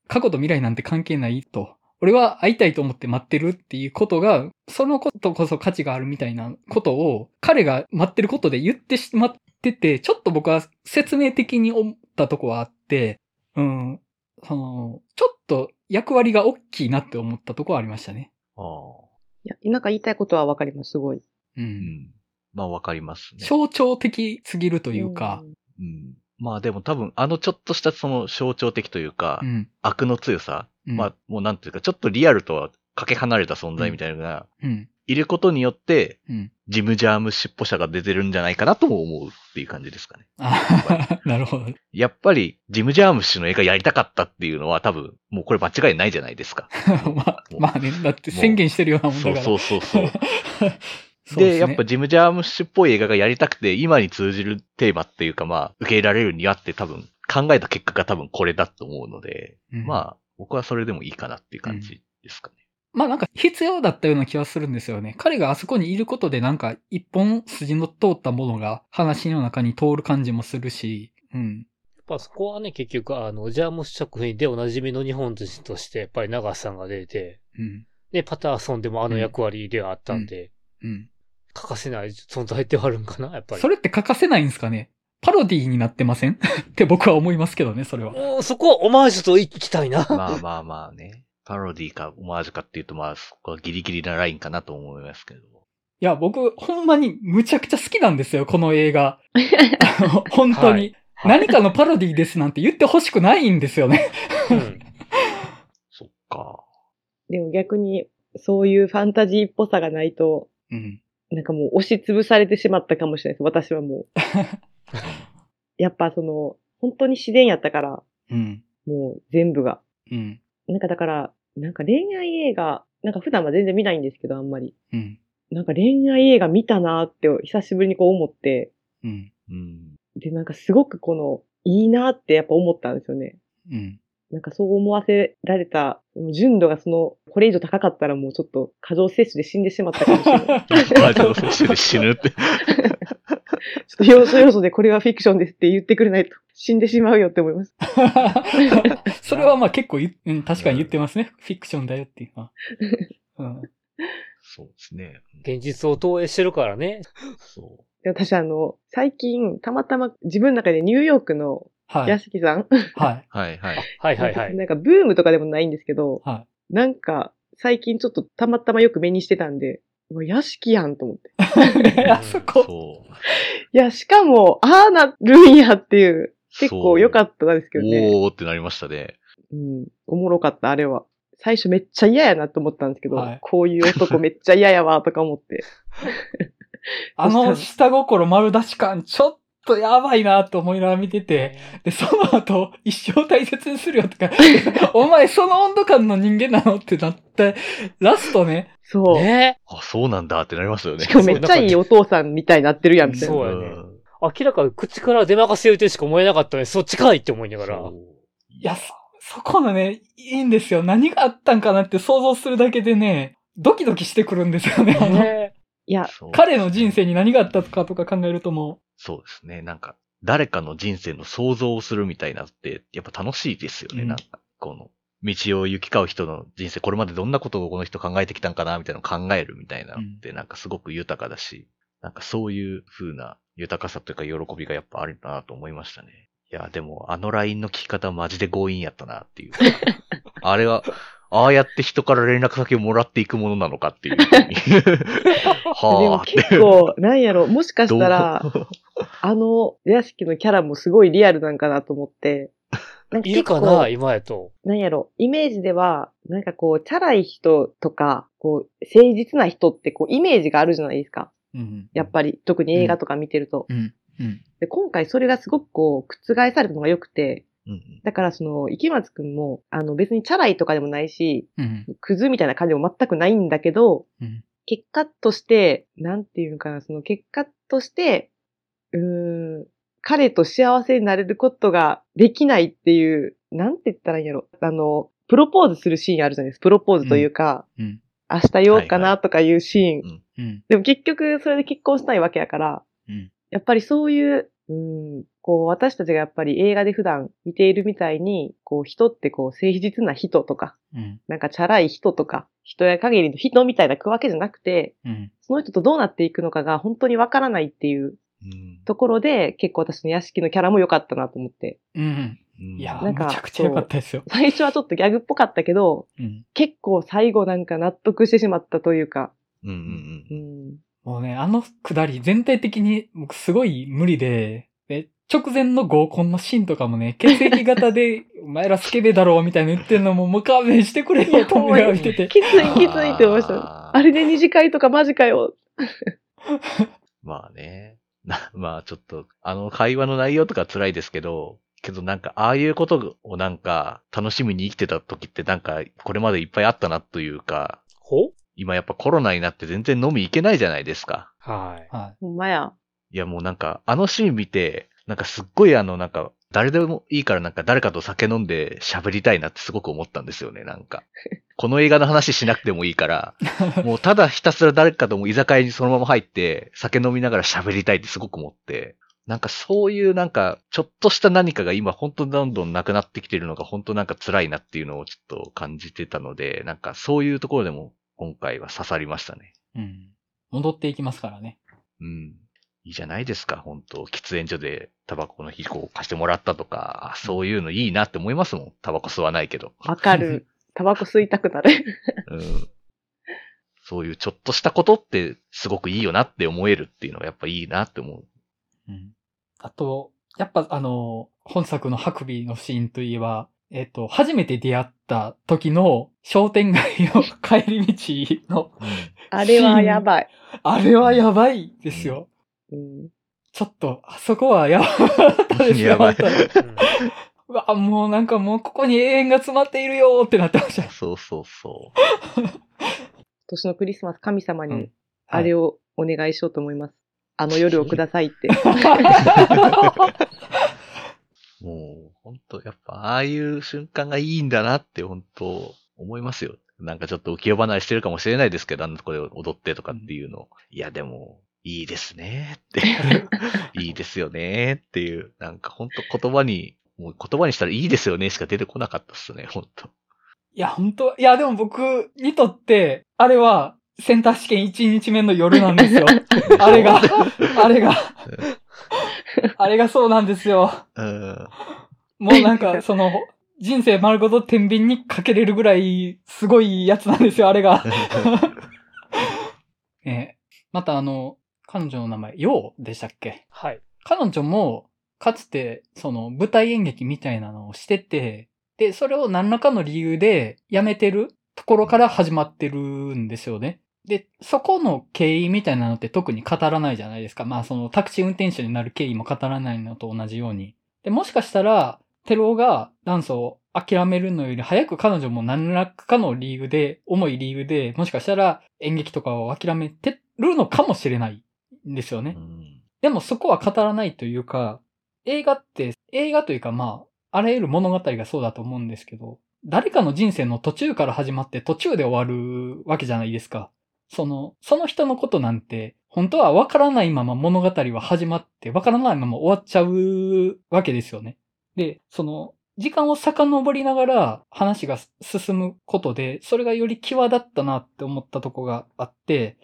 S1: 過去と未来なんて関係ないと。俺は会いたいと思って待ってるっていうことが、そのことこそ価値があるみたいなことを、彼が待ってることで言ってしまってて、ちょっと僕は説明的に思ったとこはあって、うん、その、ちょっと役割が大きいなって思ったとこはありましたね。
S4: ああ。
S3: いや、なんか言いたいことはわかります、すごい。
S1: う。
S4: うんん。まあわかりますね。
S1: 象徴的すぎるというか、
S4: うん。まあでも多分あのちょっとしたその象徴的というか、
S1: うん。
S4: 悪の強さ、
S1: うん
S4: まあもうなんていうかちょっとリアルとはかけ離れた存在みたいなのが、
S1: うん。
S4: いることによって、
S1: うん。
S4: ジム・ジャームシっぽさが出てるんじゃないかなとも思うっていう感じですかね。
S1: あなるほど。
S4: やっぱり、ジム・ジャーム氏の映画やりたかったっていうのは多分、もうこれ間違いないじゃないですか。
S1: まあ、まあね、だって宣言してるようなもんだから。
S4: そうそうそうそう。で、
S1: すね
S4: やっぱジム・ジャーム氏っぽい映画がやりたくて、今に通じるテーマっていうかまあ、受け入れられるにはって多分、考えた結果が多分これだと思うので、
S1: うん
S4: まあ、僕はそれでもいいかなっていう感じですかね。
S1: まあなんか必要だったような気はするんですよね。彼があそこにいることでなんか一本筋の通ったものが話の中に通る感じもするし、うん。
S2: やっぱそこはね、結局、あの、ジャームス作品でおなじみの日本人として、やっぱり長瀬さんが出て、
S1: うん。
S2: で、パターソンでもあの役割ではあったんで、
S1: うん。
S2: 欠かせない存在ではあるんかな、やっぱり。
S1: それって欠かせないんですかね？パロディーになってません？って僕は思いますけどね、それは。
S2: そこはオマージュと行きたいな。
S4: まあまあまあね。パロディかオマージュかっていうと、まあ、そこはギリギリなラインかなと思いますけど。
S1: いや、僕、ほんまにむちゃくちゃ好きなんですよ、この映画。本当に、
S2: はい
S1: 何かのパロディーですなんて言ってほしくないんですよね。
S2: うん。
S4: そっか。
S3: でも逆に、そういうファンタジーっぽさがないと、
S1: うん。
S3: なんかもう押しつぶされてしまったかもしれないです。私はもう。やっぱその、本当に自然やったから、
S1: うん。
S3: もう全部が。
S1: うん。
S3: なんかだから、なんか恋愛映画、なんか普段は全然見ないんですけど、あんまり。
S1: うん。
S3: なんか恋愛映画見たなーって久しぶりにこう思って、
S1: うん。
S4: うん。
S3: で、なんかすごくこの、いいなーってやっぱ思ったんですよね。
S1: うん。
S3: なんかそう思わせられた、純度がその、これ以上高かったらもうちょっと過剰摂取で死んでしまったかもしれない。
S4: バージョン摂取で死ぬって。
S3: ちょっと要素要素でこれはフィクションですって言ってくれないと死んでしまうよって思います。
S1: それはまあ結構うん、確かに言ってますね。フィクションだよっていうのは。うん。
S4: そうですね。
S2: 現実を投影してるからね。
S4: そ
S3: で私あの、最近たまたま自分の中でニューヨークの
S1: はい。
S3: 屋敷さん、
S1: はい。
S4: う。はいはい。
S2: はいはいはい。
S3: なんかブームとかでもないんですけど、
S1: は
S3: なんか最近ちょっとたまたまよく目にしてたんで、うわ屋敷やんと思って。
S1: い。あそこ。
S4: そう。
S3: いや、しかも、ああなるんやっていう、結構良かったですけどね。
S4: おーってなりましたね。
S3: うん。おもろかった、あれは。最初めっちゃ嫌やなと思ったんですけど、
S1: はい
S3: こういう男めっちゃ嫌やわ、とか思って。
S1: あの下心丸出し感、ちょっとやばいなと思いながら見てて、で、その後、一生大切にするよとか、お前その温度感の人間なのってなって、ラストね、
S3: そう。
S2: ね
S4: あ、そうなんだってなりますよね
S3: し。かもめっちゃいいお父さんみたいになってるやん、みたいな。
S2: そうやね
S4: ん
S2: 明らかに口から出まかせるとしか思えなかったのに、そっちかいって思いながら。
S1: いや、そそこのね、いいんですよ。何があったんかなって想像するだけでね、ドキドキしてくるんですよね。
S2: ね
S3: いや、
S1: 彼の人生に何があったかとか考えるとも
S4: そうですね。なんか、誰かの人生の想像をするみたいなって、やっぱ楽しいですよね。
S1: うん
S4: なんか、この、道を行き交う人の人生、これまでどんなことをこの人考えてきたんかな、みたいなのを考えるみたいなのって、なんかすごく豊かだし、なんかそういう風な豊かさというか喜びがやっぱあるなと思いましたね。いや、でも、あの LINE の聞き方マジで強引やったなっていうか。あれは、ああやって人から連絡先をもらっていくものなのかっていう はあって。
S3: 結構、なんやろ、もしかしたら、あの、屋敷のキャラもすごいリアルなんかなと思って。なん
S2: いるかな今やと。
S3: なんやろ、イメージでは、なんかこう、チャラい人とか、こう、誠実な人ってこう、イメージがあるじゃないですか。
S1: う、うん。
S3: やっぱり、特に映画とか見てると。
S1: うん。うん。
S3: で今回それがすごくこう、覆されたのが良くて、だからその、池松くんも、あの別にチャラいとかでもないし、
S1: うん。
S3: クズみたいな感じも全くないんだけど、
S1: うん。
S3: 結果として、なんていうのかな、その結果として、うーん、彼と幸せになれることができないっていう、なんて言ったらいいんやろ。あの、プロポーズするシーンあるじゃないですか。プロポーズというか、
S1: うん。
S3: 明日言おうかなとかいうシーン。
S1: うん。
S3: でも結局それで結婚したいわけやから、
S1: うん。
S3: やっぱりそういう、うん、こう私たちがやっぱり映画で普段見ているみたいに、こう人ってこう誠実な人とか、
S1: うん。
S3: なんかチャラい人とか、人や限りの人みたいなわけじゃなくて、
S1: うん。
S3: その人とどうなっていくのかが本当にわからないっていう
S4: うん
S3: ところで、結構私の屋敷のキャラも良かったなと思って。
S1: うん。
S4: うん
S1: いや、
S3: なんか
S1: めちゃくちゃ良かったですよ。
S3: 最初はちょっとギャグっぽかったけど、
S1: うん。
S3: 結構最後なんか納得してしまったというか、
S4: うんうん
S3: う
S4: うん
S3: ん。
S1: もうね、あのくだり全体的に僕すごい無理で、で、直前の合コンのシーンとかもね、血液型で、お前らスケベだろうみたいな言ってんのももう勘弁してくれよと思いながら見てて。
S3: きついきついって思いました。
S4: あ
S3: れで二次会とかマジかよ。
S4: まあね。なまあちょっと、あの会話の内容とか辛いですけど、けどなんか、ああいうことをなんか、楽しみに生きてた時ってなんか、これまでいっぱいあったなというか、
S2: ほ
S4: 今やっぱコロナになって全然飲み行けないじゃないですか。
S2: はい。
S1: は
S3: ほんまや。
S4: いやもうなんか、あのシーン見て、なんかすっごいあのなんか、誰でもいいからなんか誰かと酒飲んで喋りたいなってすごく思ったんですよね、なんか。この映画の話しなくてもいいから、もうただひたすら誰かとも居酒屋にそのまま入って、酒飲みながら喋りたいってすごく思って、なんかそういうなんか、ちょっとした何かが今本当にどんどんなくなってきてるのが本当なんか辛いなっていうのをちょっと感じてたので、なんかそういうところでも今回は刺さりましたね。
S1: い。うん。戻っていきますからね。
S4: うん。いいじゃないですか、本当喫煙所でタバコの火こう貸してもらったとか、あそういうのいいなって思いますもん。タバコ吸わないけど。
S3: わかる。タバコ吸いたくなる。
S4: うん。そういうちょっとしたことってすごくいいよなって思えるっていうのはやっぱいいなって思う。
S1: うん。あと、やっぱあの、本作のハクビのシーンといえば、えっ、と、初めて出会った時の商店街の帰り道の、
S3: あれはやばい。
S1: あれはやばいですよ。
S3: うん。
S1: ちょっと、あそこはやばかったですよ。
S4: やば
S2: うん
S1: うわ、もうなんかもうここに永遠が詰まっているよーってなってました。
S4: そうそうそ
S3: 年のクリスマス神様に
S1: うん
S3: あれをお願いしようと思います。あの夜をくださいって。
S4: う。もう、本当やっぱああいう瞬間がいいんだなって本当思いますよ。なんかちょっと浮世離れしてるかもしれないですけど、あのとこで踊ってとかっていうの。いや、でも、いいですねって。いいですよねっていう。なんか本当言葉に、もう言葉にしたらいいですよねしか出てこなかったっすね、本当
S1: いや、本当いや、でも僕にとって、あれは、センター試験1日目の夜なんですよ。あれが、あれが、あれがそうなんですよ。
S4: うん。
S1: もうなんか、その、人生丸ごと天秤にかけれるぐらい、すごいやつなんですよ、あれが。えーまたあの、彼女の名前、ヨウでしたっけ？
S2: はい。
S1: 彼女も、かつて、その、舞台演劇みたいなのをしてて、で、それを何らかの理由で辞めてるところから始まってるんですよね。で、そこの経緯みたいなのって特に語らないじゃないですか。まあ、その、タクシー運転手になる経緯も語らないのと同じように。で、もしかしたら、テロがダンスを諦めるのより早く彼女も何らかの理由で、重い理由で、もしかしたら演劇とかを諦めてるのかもしれないんですよね。
S4: うん
S1: でもそこは語らないというか、映画って、映画というかまあ、あらゆる物語がそうだと思うんですけど、誰かの人生の途中から始まって途中で終わるわけじゃないですか。その、その人のことなんて、本当はわからないまま物語は始まって、わからないまま終わっちゃうわけですよね。で、その、時間を遡りながら話が進むことで、それがより際立ったなって思ったとこがあって、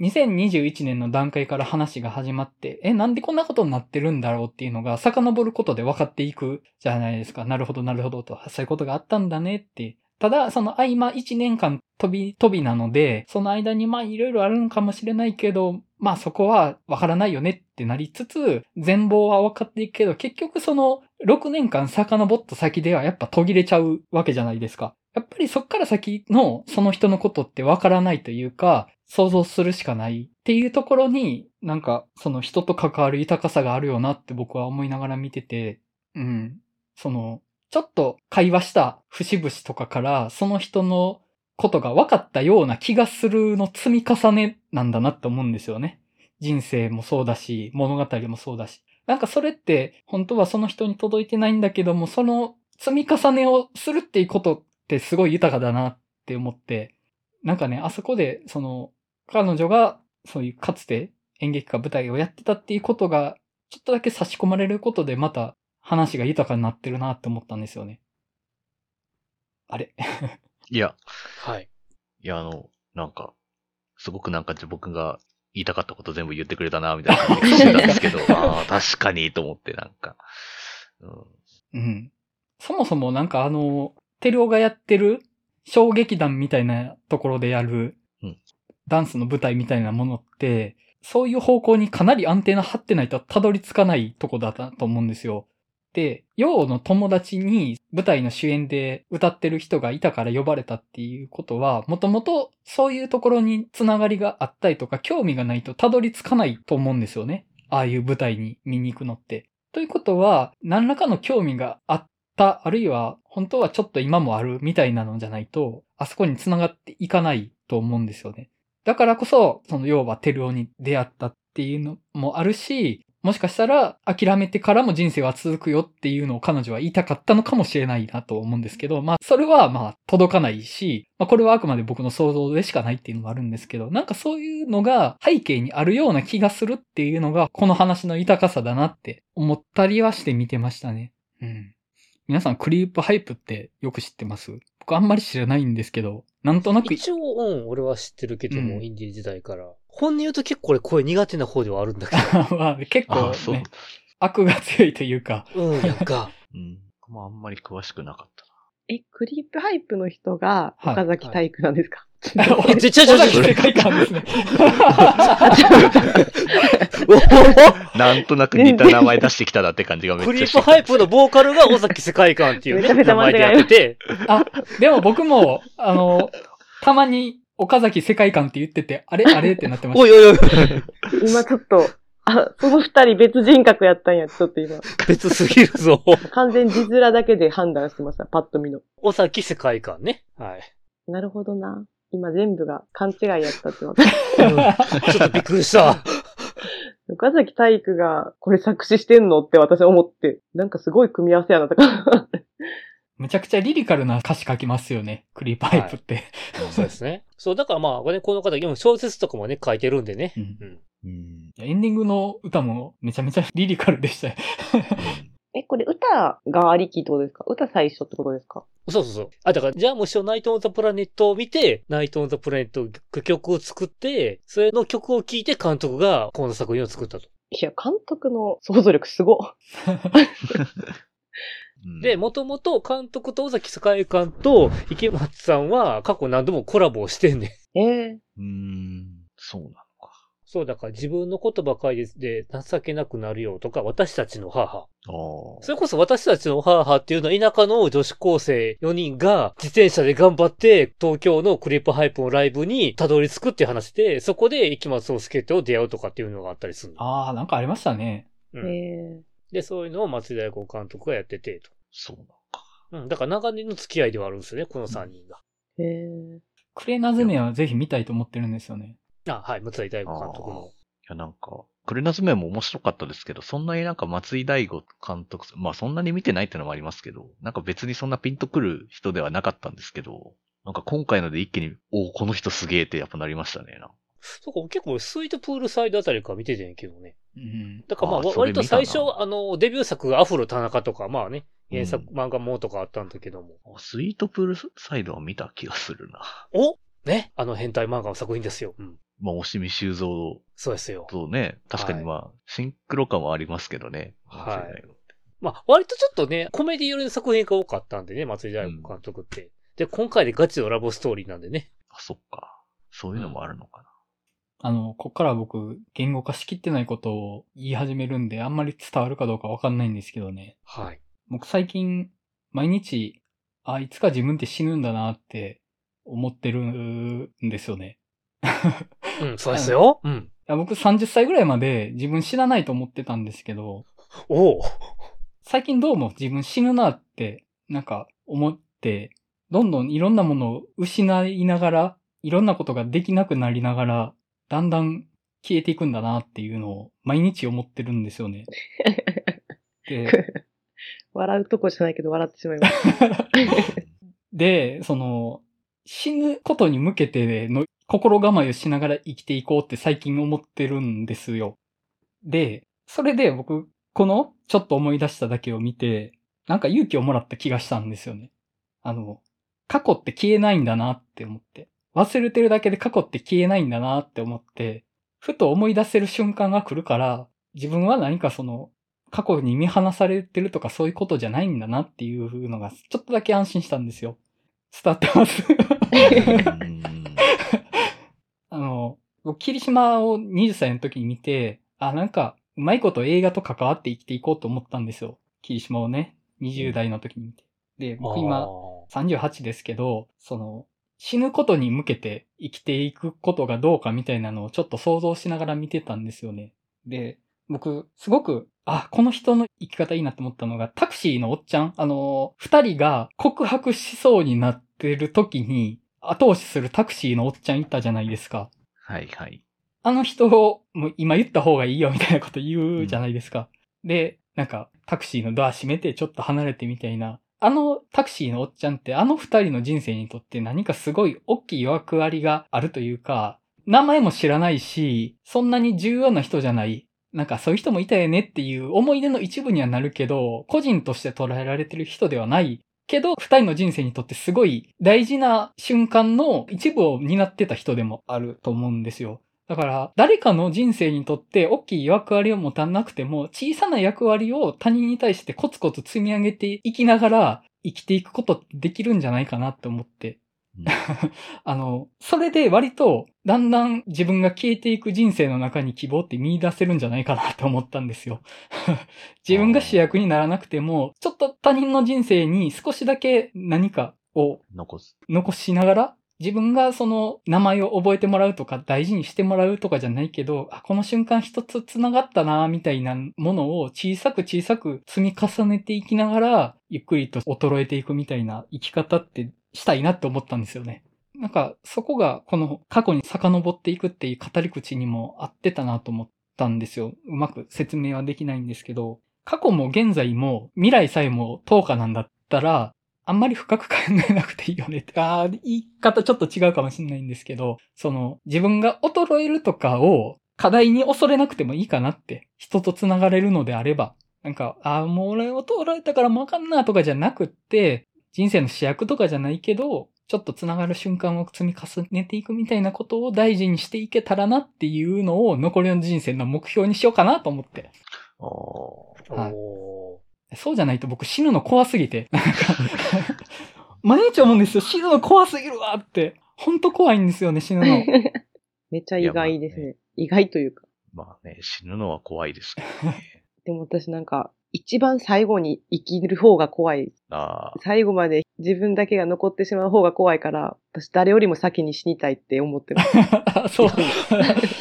S1: 2021年の段階から話が始まって、え、なんでこんなことになってるんだろうっていうのが遡ることで分かっていくじゃないですか。なるほど、なるほどと。そういうことがあったんだねって。ただ、その合間1年間飛び、飛びなので、その間にまあいろいろあるのかもしれないけど、まあそこはわからないよねってなりつつ、全貌は分かっていくけど、結局その6年間遡った先ではやっぱ途切れちゃうわけじゃないですか。やっぱりそっから先のその人のことってわからないというか、想像するしかないっていうところに、なんかその人と関わる豊かさがあるよなって僕は思いながら見てて、うん。その、ちょっと会話した節々とかから、その人のことが分かったような気がするの積み重ねなんだなって思うんですよね。人生もそうだし、物語もそうだし。なんかそれって本当はその人に届いてないんだけども、その積み重ねをするっていうことってすごい豊かだなって思って、なんかね、あそこで、その、彼女が、そういうかつて演劇か舞台をやってたっていうことが、ちょっとだけ差し込まれることでまた話が豊かになってるなって思ったんですよね。あれ？
S4: いや。
S2: はい。
S4: いや、あの、なんか、すごくなんか僕が言いたかったこと全部言ってくれたな、みたいな感じがしてたんですけど、ああ、確かにと思ってなんか、
S1: うん。うん。そもそもなんかあの、テルオがやってる小劇団みたいなところでやる、ダンスの舞台みたいなものって、そういう方向にかなりアンテナ張ってないとたどり着かないとこだったと思うんですよ。で、ヨウの友達に舞台の主演で歌ってる人がいたから呼ばれたっていうことは、もともとそういうところにつながりがあったりとか、興味がないとたどり着かないと思うんですよね。ああいう舞台に見に行くのって。ということは、何らかの興味があった、あるいは本当はちょっと今もあるみたいなのじゃないと、あそこに繋がっていかないと思うんですよね。だからこそ、その要はテルオに出会ったっていうのもあるし、もしかしたら諦めてからも人生は続くよっていうのを彼女は言いたかったのかもしれないなと思うんですけど、まあそれはまあ届かないし、まあこれはあくまで僕の想像でしかないっていうのもあるんですけど、なんかそういうのが背景にあるような気がするっていうのがこの話の豊かさだなって思ったりはして見てましたね。うん。皆さんクリープハイプってよく知ってます？僕あんまり知らないんですけど、なんとなく。
S2: 一応、うん、俺は知ってるけども、うん、インディー時代から。本音言うと結構これ声苦手な方ではあるんだけ
S1: ど。まあ、結構、ね、悪が強いというか。
S2: うん、やんか。
S4: うん。まあ、あんまり詳しくなかった
S3: な。え、クリープハイプの人が岡崎体育なんですか、
S2: おちちょちょちょ。世界観ですね。
S4: なんとなく似た名前出してきたなって感じがめっちゃ
S2: クリープハイプのボーカルが尾崎世界観っていうね、名前でやってて。
S1: あ、でも僕も、あの、たまに岡崎世界観って言ってて、あれ？あれ？ってなってました。
S2: おいおいおい。
S3: 今ちょっと、あ、その二人別人格やったんや、ちょっと今。
S2: 別すぎるぞ。
S3: 完全字面だけで判断してました、パッと見の。
S2: 尾崎世界観ね。はい。
S3: なるほどな。今全部が勘違いやったって分か
S2: ちょっとびっくりした。
S3: 岡崎体育がこれ作詞してんのって私思って、なんかすごい組み合わせやなとか。
S1: むちゃくちゃリリカルな歌詞書きますよね。クリーパイプって、はい、
S2: そうですね。そう、だからまあ、この方、小説とかもね、書いてるんでね。うん。
S1: うん、エンディングの歌もめちゃめちゃリリカルでしたよ。
S3: え、これ歌がありきってことですか？歌最初ってことですか？
S2: そうそうそう。あ、だから、じゃあもしナイト・オン・ザ・プラネットを見て、ナイト・オン・ザ・プラネット曲を作って、それの曲を聴いて監督がこの作品を作ったと。
S3: いや、監督の想像力すご。
S2: で、もともと監督と尾崎世界観と池松さんは過去何度もコラボをしてんね
S3: ん。ええ
S4: ー、うん、そうな
S2: そう、だから自分のことばかりで情けなくなるよとか、私たちの母。それこそ私たちの母っていうのは田舎の女子高生4人が自転車で頑張って東京のクリップハイプのライブにたどり着くっていう話で、そこで池松壮介と出会うとかっていうのがあったりする
S1: ああ、なんかありましたね。
S3: うん。
S2: で、そういうのを松井大悟監督がやってて、と。
S4: そうなのか。
S2: うん、だから長年の付き合いではあるんですよね、この3人が。
S3: へえ。
S1: クレナズメはぜひ見たいと思ってるんですよね。
S2: あ、はい、松井大悟監督の。い
S4: や、なんか、クレナズメも面白かったですけど、そんなになんか松井大吾監督、まあそんなに見てないってのもありますけど、なんか別にそんなピンとくる人ではなかったんですけど、なんか今回ので一気に、おこの人すげえってやっぱなりましたね。
S2: そうか、結構スイートプールサイドあたりから見ててんけどね。
S1: うん。
S2: だからまあ、割と最初、あの、デビュー作がアフロ田中とか、まあね、原作、漫画もとかあったんだけども。
S4: スイートプールサイドは見た気がするな。
S2: お？ね？あの変態漫画の作品ですよ。うん。
S4: まあ、押見修造。
S2: そうですよ。
S4: そうね。確かにまあ、はい、シンクロ感はありますけどね。
S2: はい。まあ、割とちょっとね、コメディ寄りの作品が多かったんでね、松井大監督って。うん、で、今回でガチのラブストーリーなんでね。
S4: あ、そっか。そういうのもあるのかな。
S1: あの、こっから僕、言語化しきってないことを言い始めるんで、あんまり伝わるかどうかわかんないんですけどね。
S2: はい。
S1: 僕最近、毎日、あ、いつか自分って死ぬんだなって思ってるんですよね。
S2: うん、そうですよ。うん。
S1: 僕30歳ぐらいまで自分死なないと思ってたんですけど、
S2: お
S1: 最近どうも自分死ぬなって、なんか思って、どんどんいろんなものを失いながら、いろんなことができなくなりながら、だんだん消えていくんだなっていうのを毎日思ってるんですよね。
S3: で、笑うとこじゃないけど笑ってしまいます。
S1: で、その、死ぬことに向けての心構えをしながら生きていこうって最近思ってるんですよ。で、それで僕、このちょっと思い出しただけを見て、なんか勇気をもらった気がしたんですよね。あの、過去って消えないんだなって思って。忘れてるだけで過去って消えないんだなって思って、ふと思い出せる瞬間が来るから、自分は何かその、過去に見放されてるとかそういうことじゃないんだなっていうのが、ちょっとだけ安心したんですよ。伝わってます？あの、霧島を20歳の時に見て、あ、なんか、うまいこと映画と関わって生きていこうと思ったんですよ。霧島をね、20代の時に見て。で、僕今38ですけど、その、死ぬことに向けて生きていくことがどうかみたいなのをちょっと想像しながら見てたんですよね。で、僕、すごく、あ、この人の生き方いいなって思ったのが、タクシーのおっちゃん、あの、二人が告白しそうになってる時に、後押しするタクシーのおっちゃんいたじゃないですか。
S4: はいはい。
S1: あの人を、もう今言った方がいいよみたいなこと言うじゃないですか。うん、で、なんか、タクシーのドア閉めてちょっと離れてみたいな。あのタクシーのおっちゃんってあの二人の人生にとって何かすごい大きい役割があるというか、名前も知らないし、そんなに重要な人じゃない。なんかそういう人もいたよねっていう思い出の一部にはなるけど、個人として捉えられてる人ではないけど、二人の人生にとってすごい大事な瞬間の一部を担ってた人でもあると思うんですよ。だから、誰かの人生にとって大きい役割を持たなくても、小さな役割を他人に対してコツコツ積み上げていきながら生きていくことできるんじゃないかなって思って。あの、それで割と、だんだん自分が消えていく人生の中に希望って見出せるんじゃないかなって思ったんですよ。自分が主役にならなくても、ちょっと他人の人生に少しだけ何かを
S4: 残す。
S1: 残しながら、自分がその名前を覚えてもらうとか大事にしてもらうとかじゃないけど、あ、この瞬間一つ繋がったな、みたいなものを小さく小さく積み重ねていきながら、ゆっくりと衰えていくみたいな生き方ってしたいなって思ったんですよね。なんか、そこがこの過去に遡っていくっていう語り口にも合ってたなと思ったんですよ。うまく説明はできないんですけど、過去も現在も未来さえも10日なんだったら、あんまり深く考えなくていいよね。って、ああ、言い方ちょっと違うかもしれないんですけど、その、自分が衰えるとかを課題に恐れなくてもいいかなって、人と繋がれるのであれば、なんか、ああ、もう俺衰えたからもわかんなとかじゃなくって、人生の主役とかじゃないけど、ちょっと繋がる瞬間を積み重ねていくみたいなことを大事にしていけたらなっていうのを残りの人生の目標にしようかなと思って。はい、そうじゃないと僕死ぬの怖すぎて。なんか毎日思うんですよ。死ぬの怖すぎるわって。ほんと怖いんですよね、死ぬの。
S3: めっちゃ意外ですね。ね意外というか。
S4: まあね、死ぬのは怖いですけどね。
S3: でも私なんか、一番最後に生きる方が怖い。最後まで自分だけが残ってしまう方が怖いから、私誰よりも先に死にたいって思ってま
S1: す。そう。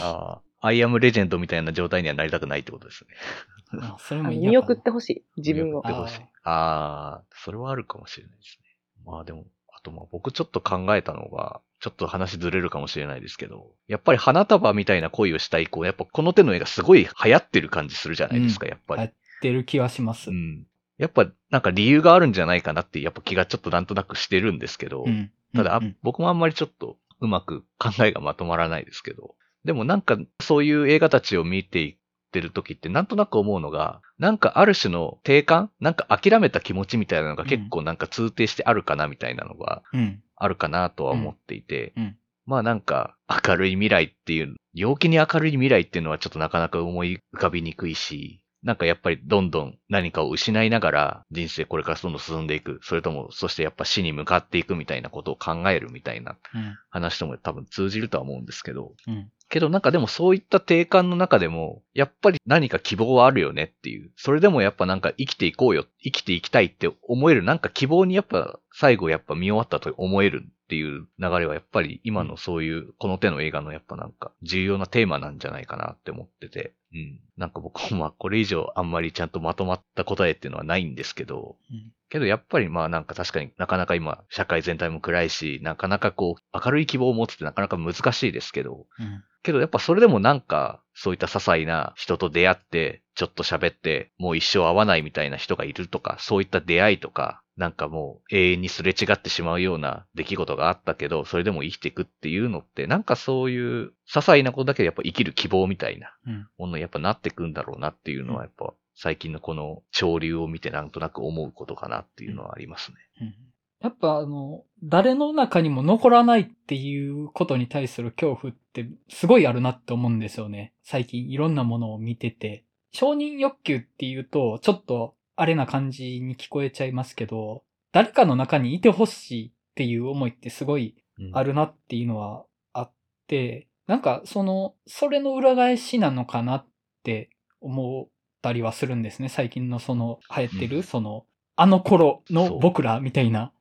S4: ああ。アイアムレジェンドみたいな状態にはなりたくないってことですね。
S3: あそれも見送ってほしい。自分を。
S4: 見送ってほしい。ああ、それはあるかもしれないですね。まあでも、あとまあ僕ちょっと考えたのが、ちょっと話ずれるかもしれないですけど、やっぱり花束みたいな恋をした以降、やっぱこの手の絵がすごい流行ってる感じするじゃないですか、やっぱり。
S1: 流行ってる気はします。
S4: うん。やっぱなんか理由があるんじゃないかなって、やっぱ気がちょっとなんとなくしてるんですけど、
S1: うん
S4: ただ、あ
S1: うんうん
S4: 僕もあんまりちょっとうまく考えがまとまらないですけど、でもなんかそういう映画たちを見ていってる時ってなんとなく思うのが、なんかある種の定感なんか諦めた気持ちみたいなのが結構なんか通底してあるかなみたいなのが
S1: うん。
S4: あるかなとは思っていて、まあなんか明るい未来っていう、陽気に明るい未来っていうのはちょっとなかなか思い浮かびにくいし、なんかやっぱりどんどん何かを失いながら人生これからどんどん進んでいく。それとも、そしてやっぱ死に向かっていくみたいなことを考えるみたいな
S1: うん。
S4: 話とも多分通じるとは思うんですけど。
S1: うん。
S4: けどなんかでもそういった定感の中でも、やっぱり何か希望はあるよねっていう。それでもやっぱなんか生きていこうよ、生きていきたいって思える、なんか希望にやっぱ最後やっぱ見終わったと思えるっていう流れはやっぱり今のそういうこの手の映画のやっぱなんか重要なテーマなんじゃないかなって思ってて。うん。なんか僕もまあこれ以上あんまりちゃんとまとまった答えっていうのはないんですけど、
S1: うん
S4: けどやっぱりまあなんか確かになかなか今社会全体も暗いし、なかなかこう明るい希望を持つってなかなか難しいですけど、
S1: うん。
S4: けどやっぱそれでもなんか、そういった些細な人と出会って、ちょっと喋って、もう一生会わないみたいな人がいるとか、そういった出会いとか、なんかもう永遠にすれ違ってしまうような出来事があったけど、それでも生きていくっていうのって、なんかそういう些細なことだけでやっぱ生きる希望みたいな
S1: うん。
S4: ものにやっぱなっていくんだろうなっていうのはやっぱ最近のこの潮流を見てなんとなく思うことかなっていうのはありますね。
S1: うんやっぱあの、誰の中にも残らないっていうことに対する恐怖ってすごいあるなって思うんですよね。最近いろんなものを見てて。承認欲求っていうと、ちょっとあれな感じに聞こえちゃいますけど、誰かの中にいてほしいっていう思いってすごい
S4: うん
S1: あるなっていうのはあって、なんかその、それの裏返しなのかなって思ったりはするんですね。最近のその流行ってる、
S4: うん
S1: その、あの頃の僕らみたいな。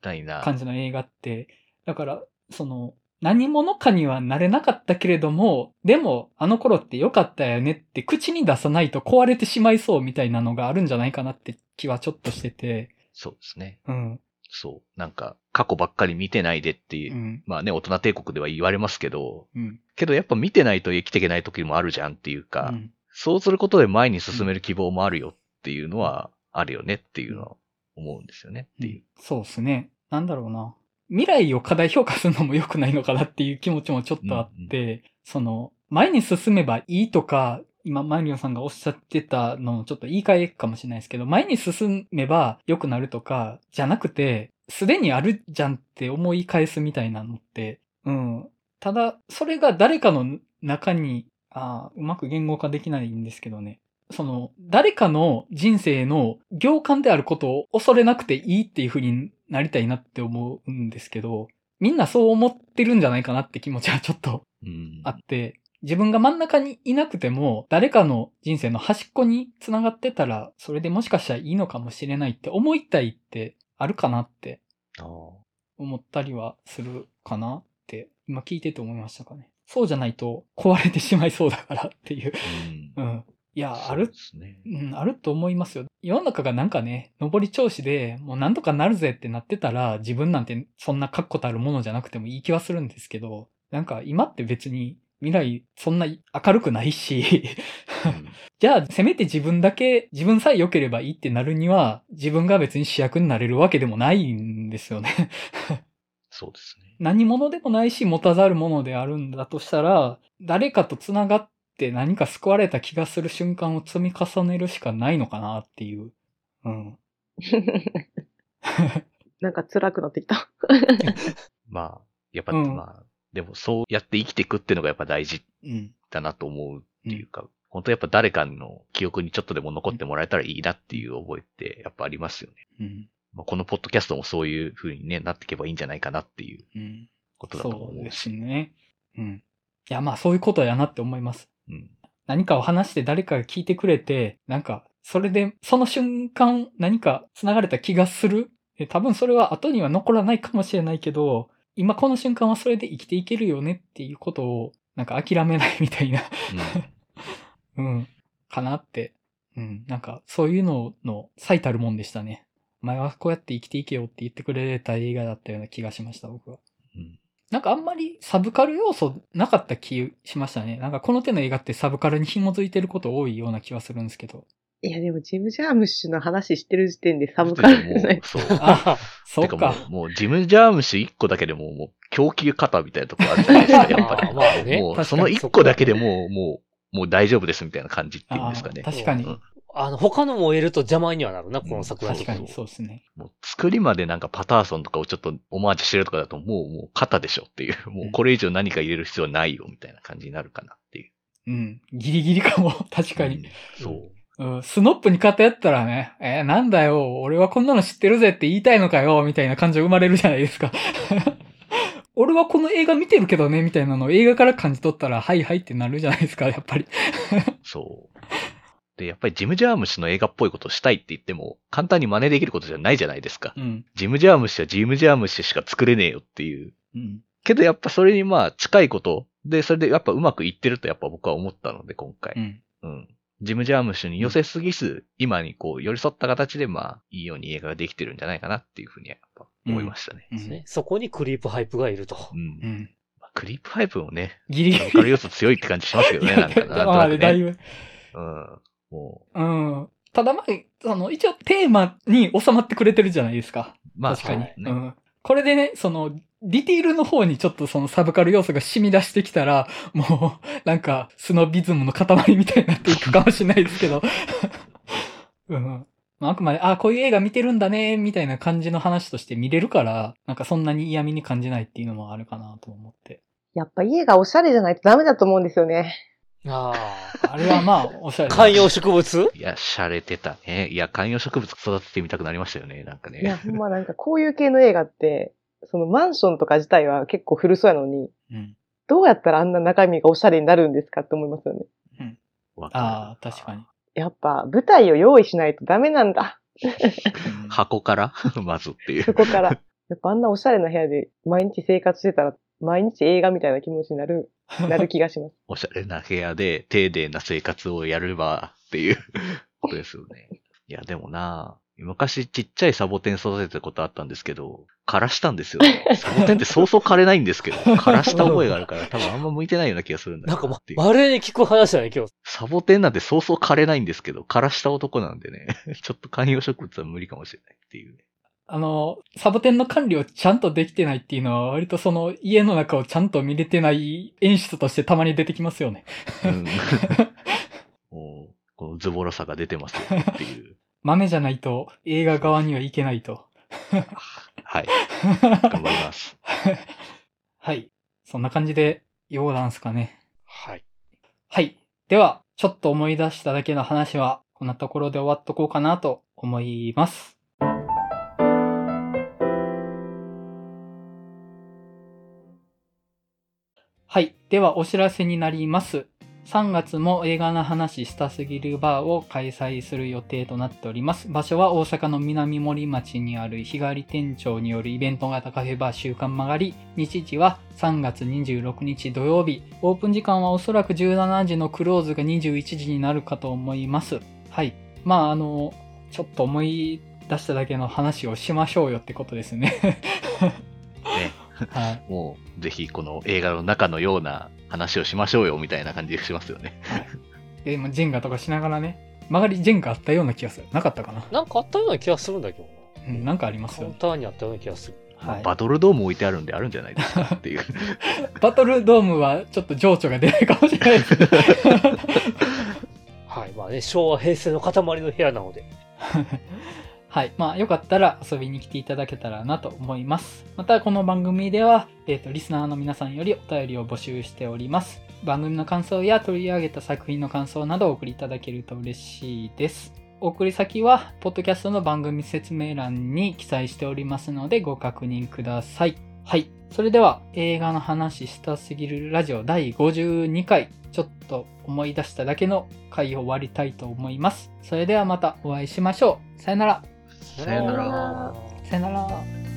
S1: 感じの映画って、だから、その、何者かにはなれなかったけれども、でも、あの頃って良かったよねって口に出さないと壊れてしまいそうみたいなのがあるんじゃないかなって気はちょっとしてて、
S4: そうですね。
S1: うん、
S4: そう。なんか、過去ばっかり見てないでっていうう、
S1: ん、
S4: まあね、大人帝国では言われますけど、
S1: うん、
S4: けどやっぱ見てないと生きていけない時もあるじゃんっていう
S1: う
S4: か、
S1: ん、
S4: そうすることで前に進める希望もあるよっていうのはあるよねっていうのは思うんですよねっていう。
S1: そうですね。なんだろうな。未来を過大評価するのも良くないのかなっていう気持ちもちょっとあって、その、前に進めばいいとか、今、マリオンさんがおっしゃってたののちょっと言い換えかもしれないですけど、前に進めば良くなるとか、じゃなくて、すでにあるじゃんって思い返すみたいなのって、うん。ただ、それが誰かの中に、あーうまく言語化できないんですけどね。その、誰かの人生の行間であることを恐れなくていいっていう風になりたいなって思うんですけど、みんなそう思ってるんじゃないかなって気持ちはちょっと
S4: うん
S1: あって、自分が真ん中にいなくても、誰かの人生の端っこに繋がってたら、それでもしかしたらいいのかもしれないって思いたいってあるかなって思ったりはするかなって、今聞いてて思いましたかね。そうじゃないと壊れてしまいそうだからっていう。
S4: うん
S1: うん。いや、ある
S4: ね。
S1: うん、あると思いますよ。世の中がなんかね、上り調子でもうなんとかなるぜってなってたら、自分なんてそんな確固たるものじゃなくてもいい気はするんですけど、なんか今って別に未来そんな明るくないし、
S4: うん
S1: じゃあせめて自分だけ、自分さえ良ければいいってなるには、自分が別に主役になれるわけでもないんですよね。
S4: そうですね。
S1: 何者でもないし、持たざるものであるんだとしたら、誰かと繋がって何か救われた気がする瞬間を積み重ねるしかないのかなっていう。うん。
S3: なんか辛くなってきた。
S4: まあ、やっぱ、
S1: うん
S4: まあ、でもそうやって生きていくっていうのがやっぱ大事
S1: うん。
S4: だなと思うっていうか、本当やっぱ誰かの記憶にちょっとでも残ってもらえたらいいなっていう覚えってやっぱありますよね。
S1: うん。
S4: まあ、このポッドキャストもそういう風にね、なっていけばいいんじゃないかなっていう
S1: うん。
S4: ことだと
S1: そうで
S4: 思うし。
S1: すね。うん。いや、まあそういうことやなって思います。
S4: うん。
S1: 何かを話して誰かが聞いてくれて、なんか、それで、その瞬間何か繋がれた気がする？で多分それは後には残らないかもしれないけど、今この瞬間はそれで生きていけるよね？っていうことを、なんか諦めないみたいな、
S4: うん
S1: うん、かなって。うん、なんかそういうのの最たるもんでしたね。お前はこうやって生きていけよって言ってくれた映画だったような気がしました、僕は。
S4: うん
S1: なんかあんまりサブカル要素なかった気しましたね。なんかこの手の映画ってサブカルに紐づいてること多いような気はするんですけど。
S3: いや、でもジム・ジャームッシュの話してる時点でサブカルじゃない。
S4: そう。
S1: あ、そう
S4: て
S1: か。
S4: もう、もうジム・ジャームシ1個だけでも、もう、狂気方みたいなとこあるじゃないですか、やっぱり。
S2: まあね。
S4: もう、その1個だけでもう、もう、もう大丈夫ですみたいな感じっていうんですかね
S1: あ。確かに。
S4: うん
S2: あの、他のも得ると邪魔にはなるな、この作品
S1: 確かにそうですね。
S4: もう作りまでなんかパターソンとかをちょっとオマージュしてるとかだと、もう、もう肩でしょっていう、もうこれ以上何か入れる必要はないよみたいな感じになるかなっていう。
S1: うん。ギリギリかも。確かに。
S4: うん。そう。
S1: うん、スノップに勝ったやったらね、えーなんだよ、俺はこんなの知ってるぜって言いたいのかよ、みたいな感情生まれるじゃないですか。俺はこの映画見てるけどね、みたいなのを映画から感じ取ったら、はいはいってなるじゃないですか、やっぱり。
S4: そう。で、やっぱりジム・ジャームシの映画っぽいことをしたいって言っても、簡単に真似できることじゃないじゃないですか。
S1: うん。
S4: ジム・ジャームシはジム・ジャームシしか作れねえよっていう。
S1: うん。
S4: けどやっぱそれにまあ近いこと。で、それでやっぱうまくいってるとやっぱ僕は思ったので、今回。
S1: うん。
S4: うん。ジム・ジャームシュに寄せすぎず、今にこう寄り添った形でまあ、いいように映画ができてるんじゃないかなっていうふうにやっぱ思いましたね。
S1: うん
S2: ですね。そこにクリープハイプがいると。
S4: うん。クリープハイプもね、
S1: ギリギリ。
S4: サブカル要素強いって感じしますけどね、なんかなんとなくね。
S1: だいぶ。
S4: うん。も
S1: うん。ただまあ、その、一応テーマに収まってくれてるじゃないですか。
S4: う、まあ、
S1: 確かに。
S4: ね
S1: うん。これでね、その、ディティールの方にちょっとそのサブカル要素が染み出してきたら、もう、なんか、スノビズムの塊みたいになっていくかもしれないですけど。うん。まああくまで、あ、こういう映画見てるんだね、みたいな感じの話として見れるから、なんかそんなに嫌味に感じないっていうのもあるかなと思って。
S3: やっぱ家がおしゃれじゃないとダメだと思うんですよね。
S2: あ
S1: あれはまあ、おしゃれ。
S2: 観葉植物？
S4: いや、洒落てたね。いや、観葉植物育ててみたくなりましたよね、なんか
S3: いや、
S4: ね。
S3: ほんまなんかこういう系の映画って、そのマンションとか自体は結構古そうやのに、
S1: うん。
S3: どうやったらあんな中身がおしゃれになるんですかって思いますよね。
S4: わかる
S1: ああ、確かに。
S3: やっぱ舞台を用意しないとダメなんだ。
S1: うん
S4: 箱から？まずっていう
S3: そ。こから。やっぱあんなおしゃれな部屋で毎日生活してたら、毎日映画みたいな気持ちになる、なる気がします。
S4: おしゃれな部屋で丁寧な生活をやればっていうことですよね。いや、でもな昔ちっちゃいサボテン育てたことあったんですけど、枯らしたんですよね。サボテンってそうそう枯れないんですけど、枯らした覚えがあるから多分あんま向いてないような気がするんだ
S2: なんかま
S4: よってい、う
S2: まれに聞く話だね、今日。
S4: サボテンなんてそうそう枯れないんですけど、枯らした男なんでね、ちょっと観葉植物は無理かもしれないっていうね。
S1: あの、サボテンの管理をちゃんとできてないっていうのは、割とその家の中をちゃんと見れてない演出としてたまに出てきますよね。
S4: うん もう、このズボラさが出てますよっていう。
S1: 豆じゃないと映画側にはいけないと。
S4: はい。頑張ります。
S1: はい。そんな感じで、ようなんすかね。
S2: はい。
S1: はい。では、ちょっと思い出しただけの話は、こんなところで終わっとこうかなと思います。はい。では、お知らせになります。3月も映画の話したすぎるバーを開催する予定となっております。場所は大阪の南森町にある日帰り店長によるイベント型カフェバー週刊曲がり。日時は3月26日土曜日。オープン時間はおそらく17時のクローズが21時になるかと思います。はい。まあ、あの、ちょっと思い出しただけの話をしましょうよってことですね。
S4: ね。
S1: はい。
S4: もう、ぜひこの映画の中のような話をしましょうよみたいな感じがしますよね。
S1: で、まあジェンガとかしながらね、曲がりジェンガあったような気がする。なかったかな
S2: なんかあったような気がするんだけどな。
S1: うん、なんかあります
S2: カウン
S1: よね。
S2: ターにあったような気がする。
S1: はい。
S4: バトルドーム置いてあるんであるんじゃないですかっていう。
S1: バトルドームはちょっと情緒が出ないかもしれないですね。
S2: はい。まあね、昭和、平成の塊の部屋なので。
S1: はい。まあ、よかったら遊びに来ていただけたらなと思います。また、この番組では、えっ、と、リスナーの皆さんよりお便りを募集しております。番組の感想や取り上げた作品の感想などをお送りいただけると嬉しいです。お送り先は、ポッドキャストの番組説明欄に記載しておりますので、ご確認ください。はい。それでは、映画の話したすぎるラジオ第52回、ちょっと思い出しただけの回を終わりたいと思います。それではまたお会いしましょう。さよなら。
S4: さよなら。
S1: さよなら。